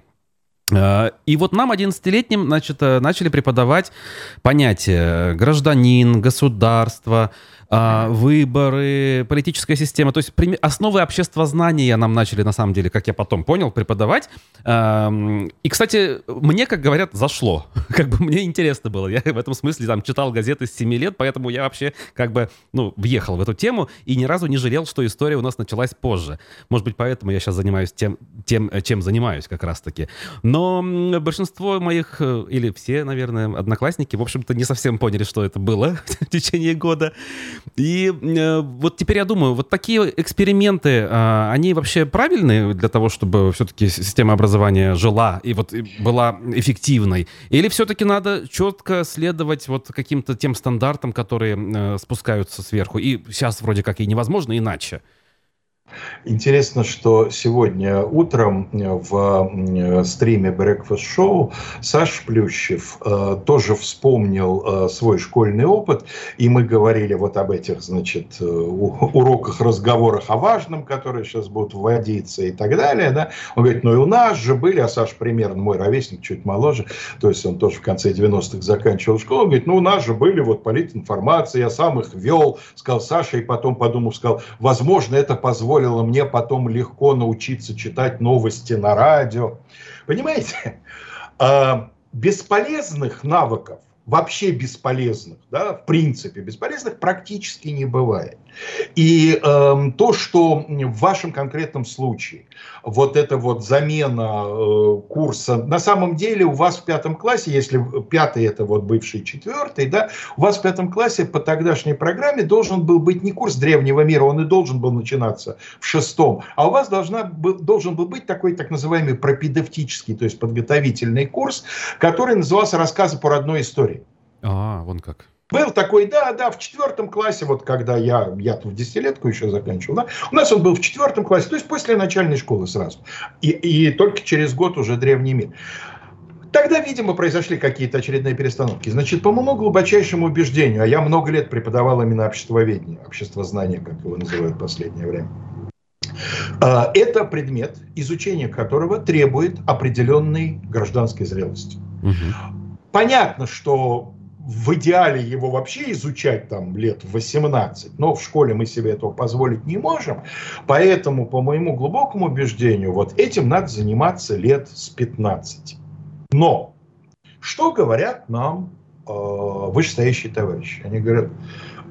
И вот нам, 11-летним, значит, начали преподавать понятия гражданин, государство, а, выборы, политическая система. То есть основы обществознания нам начали, на самом деле, как я потом понял, преподавать. И, кстати, мне, как говорят, зашло. Как бы мне интересно было. Я в этом смысле там читал газеты с 7 лет, поэтому я вообще как бы, ну, въехал в эту тему и ни разу не жалел, что история у нас началась позже. Может быть, поэтому я сейчас занимаюсь тем, тем чем занимаюсь как раз-таки. Но большинство моих, э, или все, наверное, одноклассники, в общем-то, не совсем поняли, что это было в течение года. И э, вот теперь я думаю, вот такие эксперименты, э, они вообще правильные для того, чтобы все-таки система образования жила и вот была эффективной? Или все-таки надо четко следовать вот каким-то тем стандартам, которые э, спускаются сверху? И сейчас вроде как и невозможно иначе. Интересно, что сегодня утром в стриме Breakfast Show Саш Плющев э, тоже вспомнил э, свой школьный опыт, и мы говорили вот об этих, значит, э, уроках, разговорах о важном, которые сейчас будут вводиться и так далее, да. Он говорит, ну и у нас же были, а Саш примерно мой ровесник, чуть моложе, то есть он тоже в конце 90-х заканчивал школу, он говорит, ну у нас же были вот политинформации, я сам их вел, сказал Саша, и потом подумал, сказал, возможно, это позволит позволило мне потом легко научиться читать новости на радио. Понимаете? А, бесполезных навыков вообще бесполезных, да, в принципе бесполезных практически не бывает. И э, то, что в вашем конкретном случае вот эта вот замена э, курса, на самом деле у вас в пятом классе, если пятый это вот бывший четвертый, да, у вас в пятом классе по тогдашней программе должен был быть не курс древнего мира, он и должен был начинаться в шестом, а у вас должна, должен был быть такой так называемый пропедевтический, то есть подготовительный курс, который назывался «Рассказы по родной истории». А, вон как. Был такой, да, да, в четвертом классе, вот когда я, я в десятилетку еще заканчивал, да, у нас он был в четвертом классе, то есть после начальной школы сразу. И, и только через год уже древний мир. Тогда, видимо, произошли какие-то очередные перестановки. Значит, по моему глубочайшему убеждению, а я много лет преподавал именно обществоведение, обществознание, как его называют в последнее время. А, это предмет, изучение которого требует определенной гражданской зрелости. Угу. Понятно, что в идеале его вообще изучать там лет 18, но в школе мы себе этого позволить не можем. Поэтому, по моему глубокому убеждению, вот этим надо заниматься лет с 15. Но что говорят нам э, вышестоящие товарищи? Они говорят,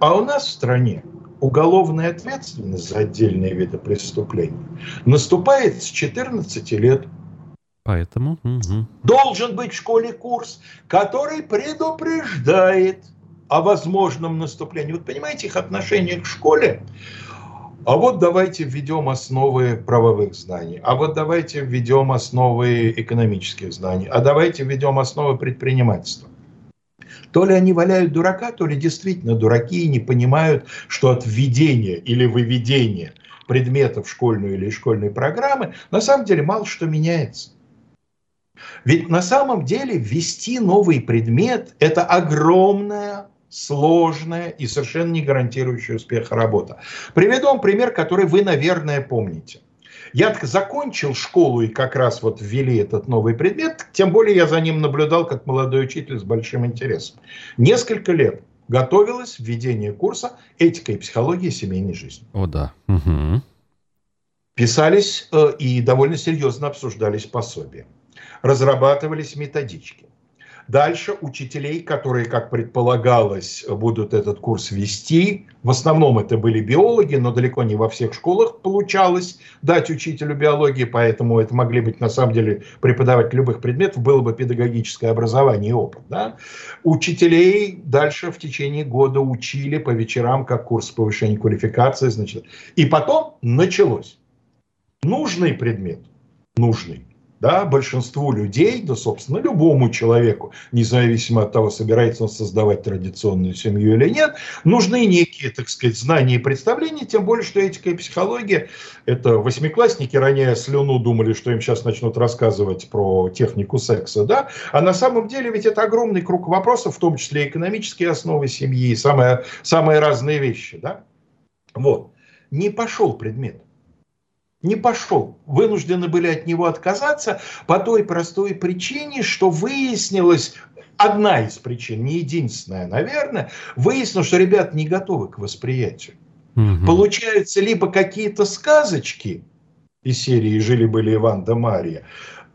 а у нас в стране уголовная ответственность за отдельные виды преступлений наступает с 14 лет. Поэтому угу. должен быть в школе курс, который предупреждает о возможном наступлении. Вот понимаете, их отношение к школе. А вот давайте введем основы правовых знаний, а вот давайте введем основы экономических знаний, а давайте введем основы предпринимательства. То ли они валяют дурака, то ли действительно дураки и не понимают, что от введения или выведения предметов школьной или школьной программы на самом деле мало что меняется. Ведь на самом деле ввести новый предмет – это огромная сложная и совершенно не гарантирующая успеха работа. Приведу вам пример, который вы, наверное, помните. Я закончил школу и как раз вот ввели этот новый предмет, тем более я за ним наблюдал как молодой учитель с большим интересом. Несколько лет готовилось введение курса «Этика и психология семейной жизни». О, да. Угу. Писались э, и довольно серьезно обсуждались пособия. Разрабатывались методички. Дальше учителей, которые, как предполагалось, будут этот курс вести, в основном это были биологи, но далеко не во всех школах получалось дать учителю биологии, поэтому это могли быть на самом деле преподаватели любых предметов, было бы педагогическое образование и опыт. Да? Учителей дальше в течение года учили по вечерам как курс повышения квалификации. Значит. И потом началось. Нужный предмет, нужный да, большинству людей, да, собственно, любому человеку, независимо от того, собирается он создавать традиционную семью или нет, нужны некие, так сказать, знания и представления, тем более, что этика и психология, это восьмиклассники, роняя слюну, думали, что им сейчас начнут рассказывать про технику секса, да, а на самом деле ведь это огромный круг вопросов, в том числе экономические основы семьи, самые, самые разные вещи, да, вот. Не пошел предмет не пошел. Вынуждены были от него отказаться по той простой причине, что выяснилось, одна из причин, не единственная, наверное, выяснилось, что ребят не готовы к восприятию. Угу. Получаются либо какие-то сказочки из серии «Жили-были Иван да Мария»,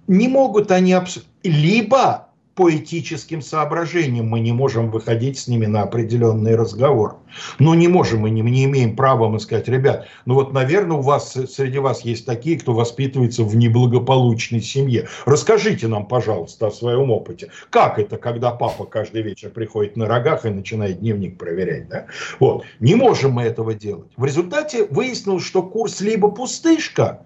не могут они... Абс... Либо по этическим соображениям мы не можем выходить с ними на определенный разговор. Но не можем, мы не, не имеем права мы сказать, ребят, ну вот, наверное, у вас, среди вас есть такие, кто воспитывается в неблагополучной семье. Расскажите нам, пожалуйста, о своем опыте. Как это, когда папа каждый вечер приходит на рогах и начинает дневник проверять? Да? Вот. Не можем мы этого делать. В результате выяснилось, что курс либо пустышка,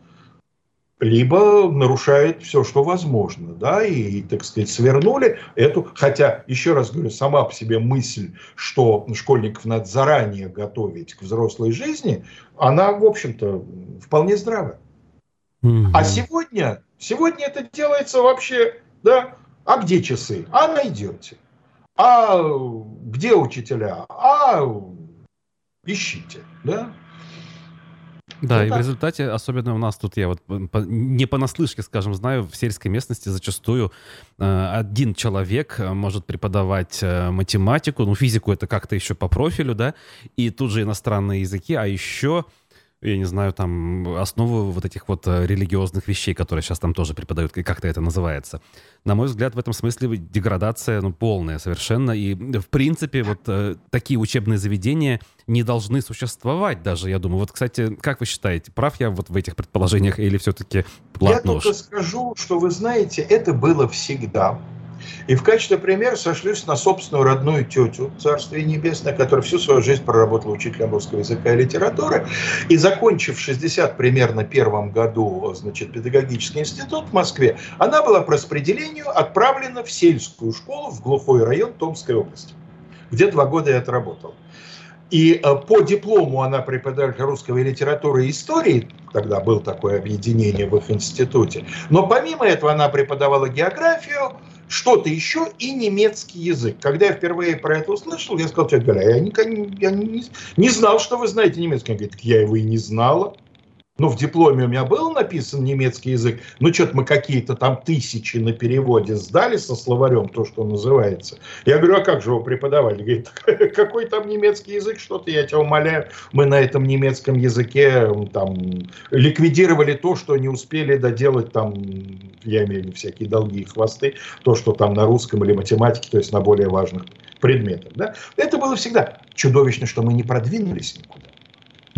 либо нарушает все, что возможно, да, и, так сказать, свернули эту, хотя, еще раз говорю, сама по себе мысль, что школьников надо заранее готовить к взрослой жизни, она, в общем-то, вполне здравая. Mm-hmm. А сегодня, сегодня это делается вообще, да, а где часы? А найдете. А где учителя? А ищите, да. Да, ну, и так. в результате, особенно у нас тут, я вот по, не понаслышке, скажем, знаю, в сельской местности зачастую э, один человек э, может преподавать э, математику, ну, физику это как-то еще по профилю, да, и тут же иностранные языки, а еще я не знаю, там, основу вот этих вот э, религиозных вещей, которые сейчас там тоже преподают, как-то это называется. На мой взгляд, в этом смысле деградация, ну, полная совершенно. И, в принципе, вот э, такие учебные заведения не должны существовать даже, я думаю. Вот, кстати, как вы считаете, прав я вот в этих предположениях или все-таки плат Я только скажу, что, вы знаете, это было всегда. И в качестве примера сошлюсь на собственную родную тетю, Царствие Небесное, которая всю свою жизнь проработала учителем русского языка и литературы. И закончив в 60 примерно первом году значит, педагогический институт в Москве, она была по распределению отправлена в сельскую школу в глухой район Томской области, где два года я отработал. И э, по диплому она преподаватель русского литературы и истории, тогда было такое объединение в их институте. Но помимо этого она преподавала географию, что-то еще и немецкий язык. Когда я впервые про это услышал, я сказал, тетя Галя, я, не, я не, не знал, что вы знаете немецкий. Она говорит, я его и не знала. Ну, в дипломе у меня был написан немецкий язык, ну, что-то мы какие-то там тысячи на переводе сдали со словарем, то, что называется. Я говорю, а как же его преподавали? Говорит, какой там немецкий язык, что-то, я тебя умоляю. Мы на этом немецком языке там ликвидировали то, что не успели доделать там, я имею в виду всякие долги и хвосты, то, что там на русском или математике, то есть на более важных предметах. Да? Это было всегда чудовищно, что мы не продвинулись никуда.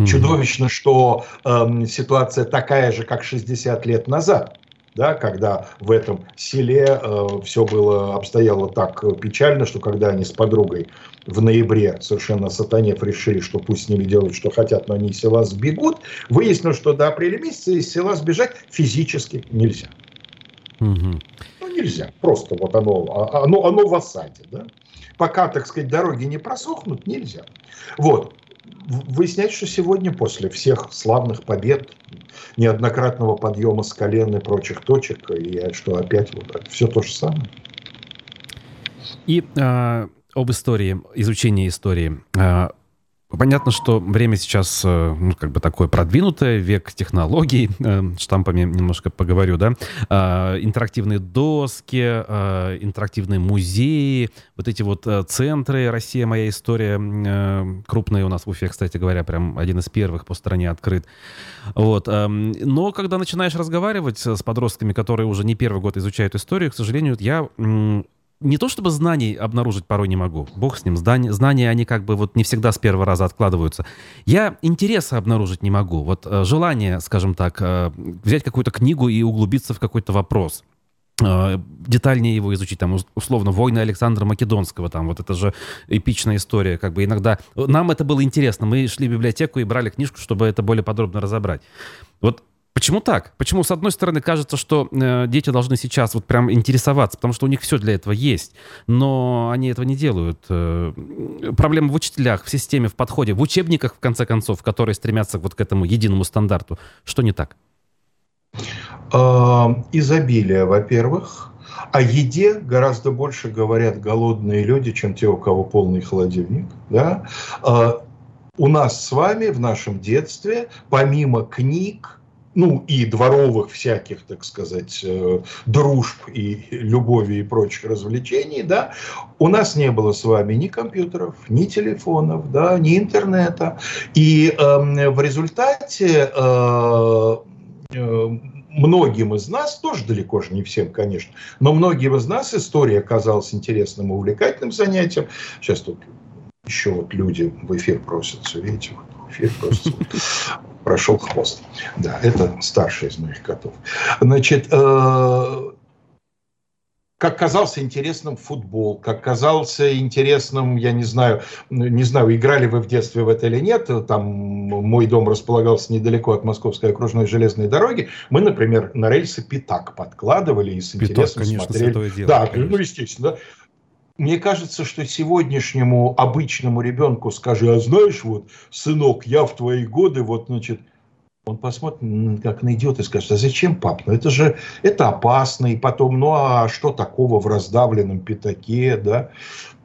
Чудовищно, что э, ситуация такая же, как 60 лет назад, да, когда в этом селе э, все было обстояло так печально, что когда они с подругой в ноябре совершенно сатанев решили, что пусть с ними делают, что хотят, но они из села сбегут, выяснилось, что до апреля месяца из села сбежать физически нельзя. Угу. Ну, нельзя. Просто вот оно, а, оно, оно в осаде. Да? Пока, так сказать, дороги не просохнут, нельзя. Вот выяснять, что сегодня после всех славных побед, неоднократного подъема с колен и прочих точек, и что опять вот все то же самое. И э, об истории, изучении истории. Э, Понятно, что время сейчас, э, ну, как бы такое продвинутое, век технологий, э, штампами немножко поговорю, да, э, интерактивные доски, интерактивные музеи, вот эти вот центры «Россия. Моя история», крупные у нас в Уфе, кстати говоря, прям один из первых по стране открыт. Вот. Эм, но когда начинаешь разговаривать с подростками, которые уже не первый год изучают историю, к сожалению, я не то чтобы знаний обнаружить порой не могу. Бог с ним. Знания, знания, они как бы вот не всегда с первого раза откладываются. Я интереса обнаружить не могу. Вот э, желание, скажем так, э, взять какую-то книгу и углубиться в какой-то вопрос э, детальнее его изучить, там, условно, войны Александра Македонского, там, вот это же эпичная история, как бы иногда, нам это было интересно, мы шли в библиотеку и брали книжку, чтобы это более подробно разобрать. Вот Почему так? Почему, с одной стороны, кажется, что э, дети должны сейчас вот прям интересоваться, потому что у них все для этого есть, но они этого не делают. Э, проблема в учителях, в системе, в подходе, в учебниках, в конце концов, которые стремятся вот к этому единому стандарту. Что не так? Э, изобилие, во-первых. О еде гораздо больше говорят голодные люди, чем те, у кого полный холодильник. Да? Э, у нас с вами в нашем детстве, помимо книг, ну и дворовых всяких, так сказать, э, дружб и любови и прочих развлечений, да, у нас не было с вами ни компьютеров, ни телефонов, да, ни интернета. И э, в результате э, э, многим из нас, тоже далеко же не всем, конечно, но многим из нас история оказалась интересным и увлекательным занятием. Сейчас тут еще вот люди в эфир просятся, видите, вот эфир просятся прошел хвост. Да, это старший из моих котов. Значит, э, как казался интересным футбол, как казался интересным, я не знаю, не знаю, играли вы в детстве в это или нет, там мой дом располагался недалеко от Московской окружной железной дороги, мы, например, на рельсы пятак подкладывали и с Пятак, интересом конечно, смотрели. Дело, да, конечно. ну, естественно, да. Мне кажется, что сегодняшнему обычному ребенку скажи, а знаешь, вот, сынок, я в твои годы, вот, значит, он посмотрит, как на идиота и скажет, а зачем, пап? Ну это же, это опасно. И потом, ну а что такого в раздавленном пятаке, да?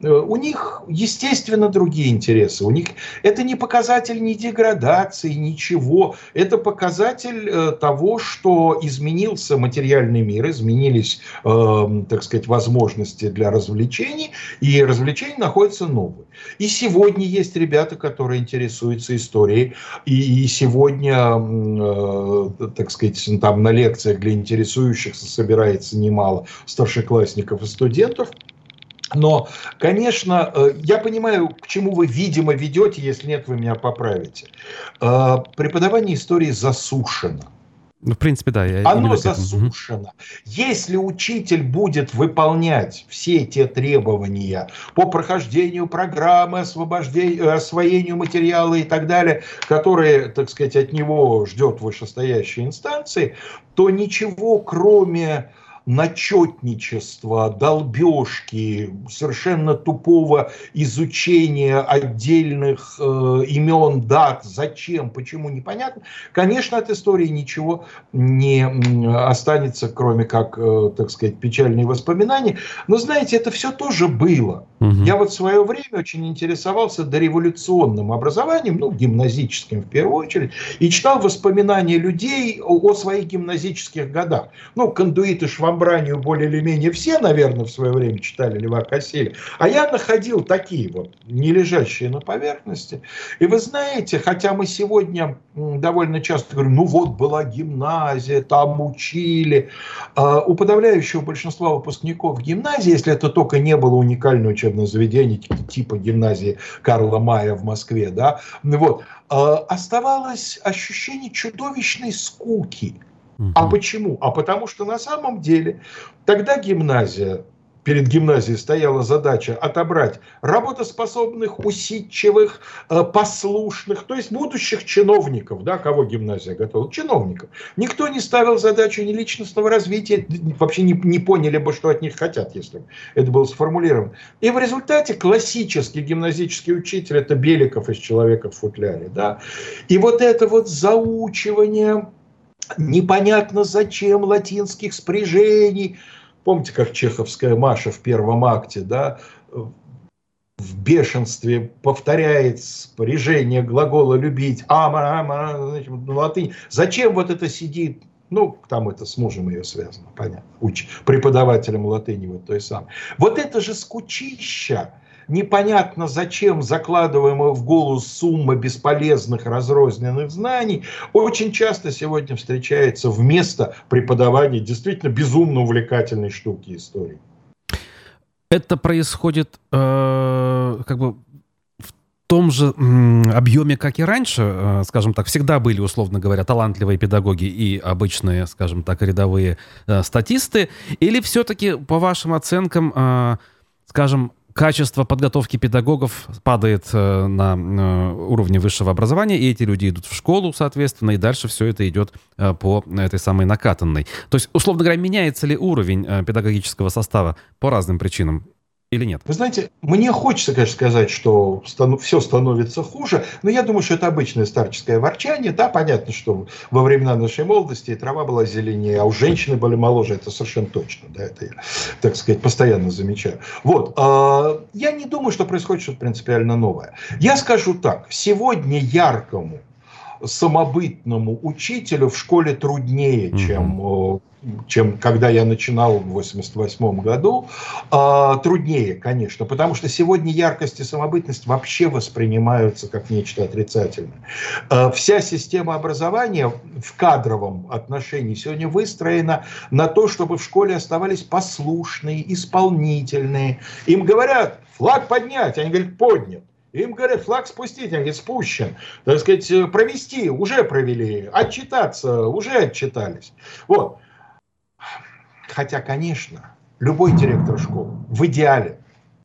Э, у них, естественно, другие интересы. У них это не показатель ни деградации, ничего. Это показатель э, того, что изменился материальный мир, изменились, э, так сказать, возможности для развлечений, и развлечения находятся новые. И сегодня есть ребята, которые интересуются историей, и, и сегодня, э, так сказать, там на лекциях для интересующихся собирается немало старшеклассников и студентов – но, конечно, э, я понимаю, к чему вы, видимо, ведете, если нет, вы меня поправите. Э, преподавание истории засушено. Ну, в принципе, да. Я Оно засушено. Если учитель будет выполнять все те требования по прохождению программы, освобождению, освоению материала и так далее, которые, так сказать, от него ждет вышестоящие инстанции, то ничего, кроме начетничества, долбежки, совершенно тупого изучения отдельных э, имен, дат, зачем, почему, непонятно. Конечно, от истории ничего не останется, кроме как, э, так сказать, печальные воспоминания. Но, знаете, это все тоже было. Угу. Я вот в свое время очень интересовался дореволюционным образованием, ну, гимназическим в первую очередь, и читал воспоминания людей о, о своих гимназических годах. Ну, кондуиты швамбранию более или менее все, наверное, в свое время читали Льва Косселя. А я находил такие вот, не лежащие на поверхности. И вы знаете, хотя мы сегодня довольно часто говорим, ну вот была гимназия, там учили. А у подавляющего большинства выпускников гимназии, если это только не было уникальное учебное заведение типа гимназии Карла Мая в Москве, да, вот, а оставалось ощущение чудовищной скуки. А почему? А потому что на самом деле тогда гимназия перед гимназией стояла задача отобрать работоспособных, усидчивых, э, послушных, то есть будущих чиновников, да, кого гимназия готовила, чиновников. Никто не ставил задачу ни личностного развития, вообще не, не поняли бы, что от них хотят, если это было сформулировано. И в результате классический гимназический учитель – это Беликов из «Человека в футляре». Да? И вот это вот заучивание непонятно зачем латинских спряжений – Помните, как чеховская Маша в первом акте, да, в бешенстве повторяет спряжение глагола «любить», ама, ама, значит, на латынь. Зачем вот это сидит? Ну, там это с мужем ее связано, понятно, уч, преподавателем латыни вот той самой. Вот это же скучища, непонятно зачем закладываемая в голову сумма бесполезных разрозненных знаний, очень часто сегодня встречается вместо преподавания действительно безумно увлекательной штуки истории. Это происходит э, как бы в том же объеме, как и раньше, э, скажем так, всегда были, условно говоря, талантливые педагоги и обычные, скажем так, рядовые э, статисты, или все-таки, по вашим оценкам, э, скажем, качество подготовки педагогов падает э, на э, уровне высшего образования, и эти люди идут в школу, соответственно, и дальше все это идет э, по этой самой накатанной. То есть, условно говоря, меняется ли уровень педагогического состава по разным причинам? Или нет? Вы знаете, мне хочется, конечно, сказать, что стану, все становится хуже, но я думаю, что это обычное старческое ворчание. Да, понятно, что во времена нашей молодости трава была зеленее, а у женщины были моложе, это совершенно точно. Да, это я, так сказать, постоянно замечаю. Вот. Э, я не думаю, что происходит что-то принципиально новое. Я скажу так, сегодня яркому самобытному учителю в школе труднее, чем чем когда я начинал в 88 году, э, труднее, конечно, потому что сегодня яркость и самобытность вообще воспринимаются как нечто отрицательное. Э, вся система образования в кадровом отношении сегодня выстроена на то, чтобы в школе оставались послушные, исполнительные. Им говорят, флаг поднять, они говорят, поднят. Им говорят, флаг спустить, они говорят, спущен. Так сказать, провести, уже провели, отчитаться, уже отчитались. Вот. Хотя, конечно, любой директор школы в идеале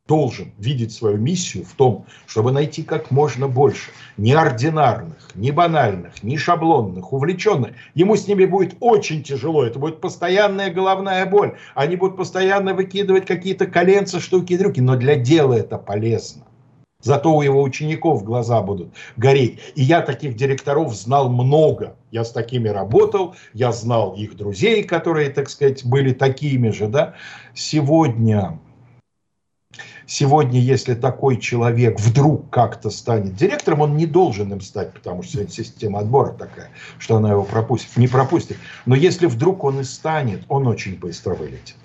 должен видеть свою миссию в том, чтобы найти как можно больше неординарных, не банальных, не шаблонных, увлеченных. Ему с ними будет очень тяжело, это будет постоянная головная боль. Они будут постоянно выкидывать какие-то коленца, штуки, дрюки, но для дела это полезно. Зато у его учеников глаза будут гореть. И я таких директоров знал много. Я с такими работал, я знал их друзей, которые, так сказать, были такими же. Да? Сегодня, сегодня, если такой человек вдруг как-то станет директором, он не должен им стать, потому что сегодня система отбора такая, что она его пропустит, не пропустит. Но если вдруг он и станет, он очень быстро вылетит.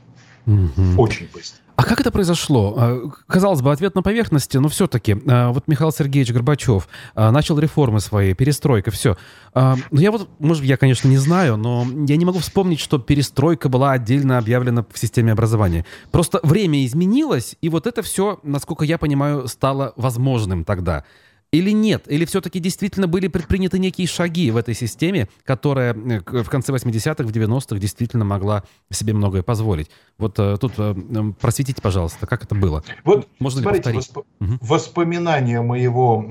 Угу. Очень быстро. А как это произошло? А, казалось бы, ответ на поверхности, но все-таки. А, вот Михаил Сергеевич Горбачев а, начал реформы свои, перестройка, все. Но ну, я вот, может, я, конечно, не знаю, но я не могу вспомнить, что перестройка была отдельно объявлена в системе образования. Просто время изменилось, и вот это все, насколько я понимаю, стало возможным тогда. Или нет? Или все-таки действительно были предприняты некие шаги в этой системе, которая в конце 80-х, в 90-х действительно могла себе многое позволить? Вот э, тут э, просветите, пожалуйста, как это было? Вот, Можно смотрите, ли восп... угу. воспоминания моего,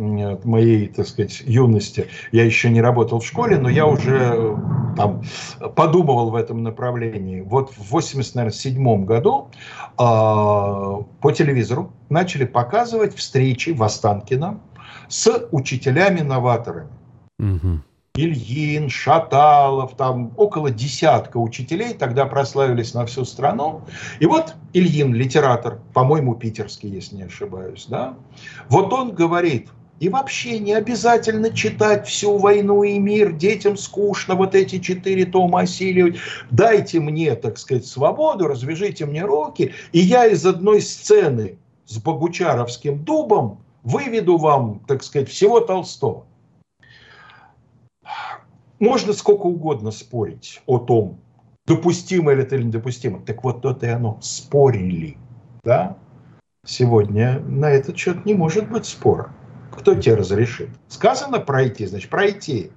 моей, так сказать, юности. Я еще не работал в школе, но я уже э, там подумывал в этом направлении. Вот в 87 году э, по телевизору начали показывать встречи в Останкино с учителями-новаторами. Угу. Ильин, Шаталов, там около десятка учителей тогда прославились на всю страну. И вот Ильин, литератор, по-моему, питерский, если не ошибаюсь, да, вот он говорит, и вообще не обязательно читать всю «Войну и мир», детям скучно вот эти четыре тома осиливать. Дайте мне, так сказать, свободу, развяжите мне руки, и я из одной сцены с Богучаровским дубом выведу вам, так сказать, всего Толстого. Можно сколько угодно спорить о том, допустимо ли это или недопустимо. Так вот, то-то и оно. Спорили. Да? Сегодня на этот счет не может быть спора. Кто тебе разрешит? Сказано пройти, значит пройти.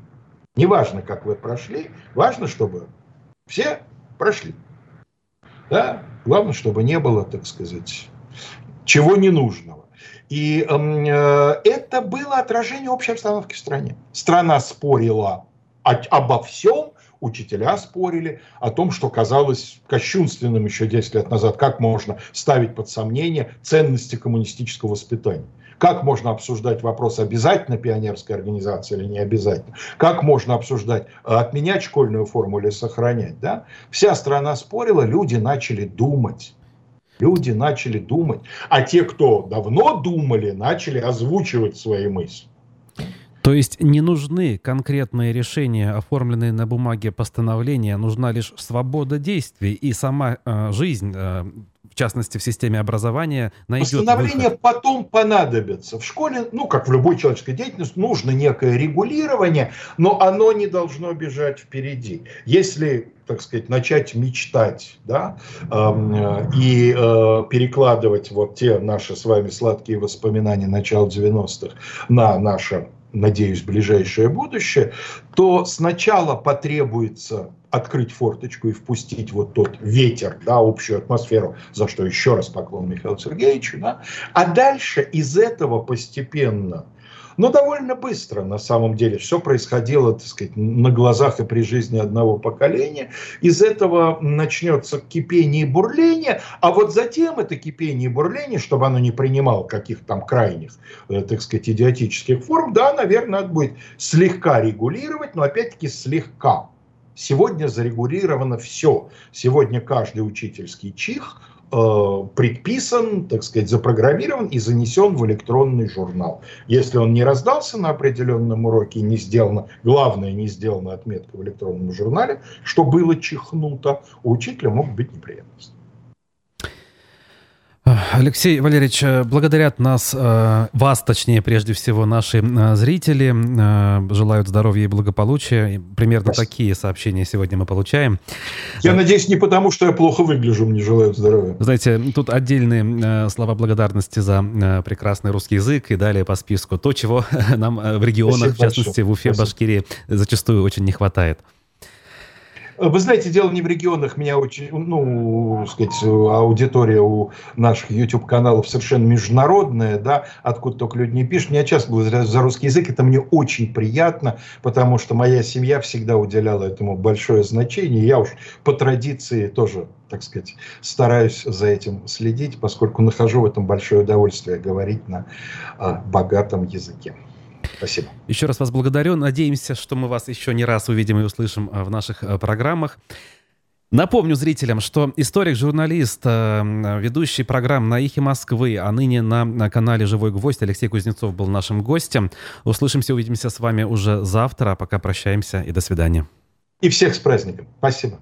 Неважно, как вы прошли, важно, чтобы все прошли. Да? Главное, чтобы не было, так сказать, чего не нужного. И эм, э, это было отражение общей обстановки в стране. Страна спорила обо всем, учителя спорили о том, что казалось кощунственным еще 10 лет назад, как можно ставить под сомнение ценности коммунистического воспитания. Как можно обсуждать вопрос, обязательно пионерская организация или не обязательно? Как можно обсуждать, э, отменять школьную форму или сохранять? Да? Вся страна спорила, люди начали думать. Люди начали думать, а те, кто давно думали, начали озвучивать свои мысли. То есть не нужны конкретные решения, оформленные на бумаге постановления, нужна лишь свобода действий и сама э, жизнь, э, в частности в системе образования, найдет Постановления выход. потом понадобятся. В школе, ну, как в любой человеческой деятельности, нужно некое регулирование, но оно не должно бежать впереди. Если так сказать, начать мечтать, да, э, и э, перекладывать вот те наши с вами сладкие воспоминания начала 90-х на наше надеюсь, ближайшее будущее, то сначала потребуется открыть форточку и впустить вот тот ветер, да, общую атмосферу, за что еще раз поклон Михаилу Сергеевичу, да, а дальше из этого постепенно но довольно быстро, на самом деле, все происходило, так сказать, на глазах и при жизни одного поколения. Из этого начнется кипение и бурление, а вот затем это кипение и бурление, чтобы оно не принимало каких-то там крайних, э, так сказать, идиотических форм, да, наверное, надо будет слегка регулировать, но опять-таки слегка. Сегодня зарегулировано все. Сегодня каждый учительский чих – предписан, так сказать, запрограммирован и занесен в электронный журнал. Если он не раздался на определенном уроке не сделано, главное, не сделана отметка в электронном журнале, что было чихнуто, у учителя могут быть неприятности. Алексей Валерьевич, э, благодарят нас, э, вас, точнее, прежде всего, наши э, зрители. Желают здоровья и благополучия. Примерно Спасибо. такие сообщения сегодня мы получаем. Я надеюсь, не потому, что я плохо выгляжу, мне желают здоровья. Знаете, тут отдельные слова благодарности за прекрасный русский язык и далее по списку. То, чего нам в регионах, Спасибо в частности, большое. в Уфе, Спасибо. Башкирии, зачастую очень не хватает. Вы знаете, дело не в регионах, меня очень, ну, сказать, аудитория у наших YouTube-каналов совершенно международная, да, откуда только люди не пишут. Меня часто благодарят за русский язык, это мне очень приятно, потому что моя семья всегда уделяла этому большое значение. Я уж по традиции тоже, так сказать, стараюсь за этим следить, поскольку нахожу в этом большое удовольствие говорить на а, богатом языке. Спасибо. Еще раз вас благодарю. Надеемся, что мы вас еще не раз увидим и услышим э, в наших э, программах. Напомню зрителям, что историк-журналист, э, ведущий программ на «Ихе Москвы», а ныне на канале «Живой гвоздь» Алексей Кузнецов был нашим гостем. Услышимся, увидимся с вами уже завтра. А пока прощаемся и до свидания. И всех с праздником. Спасибо.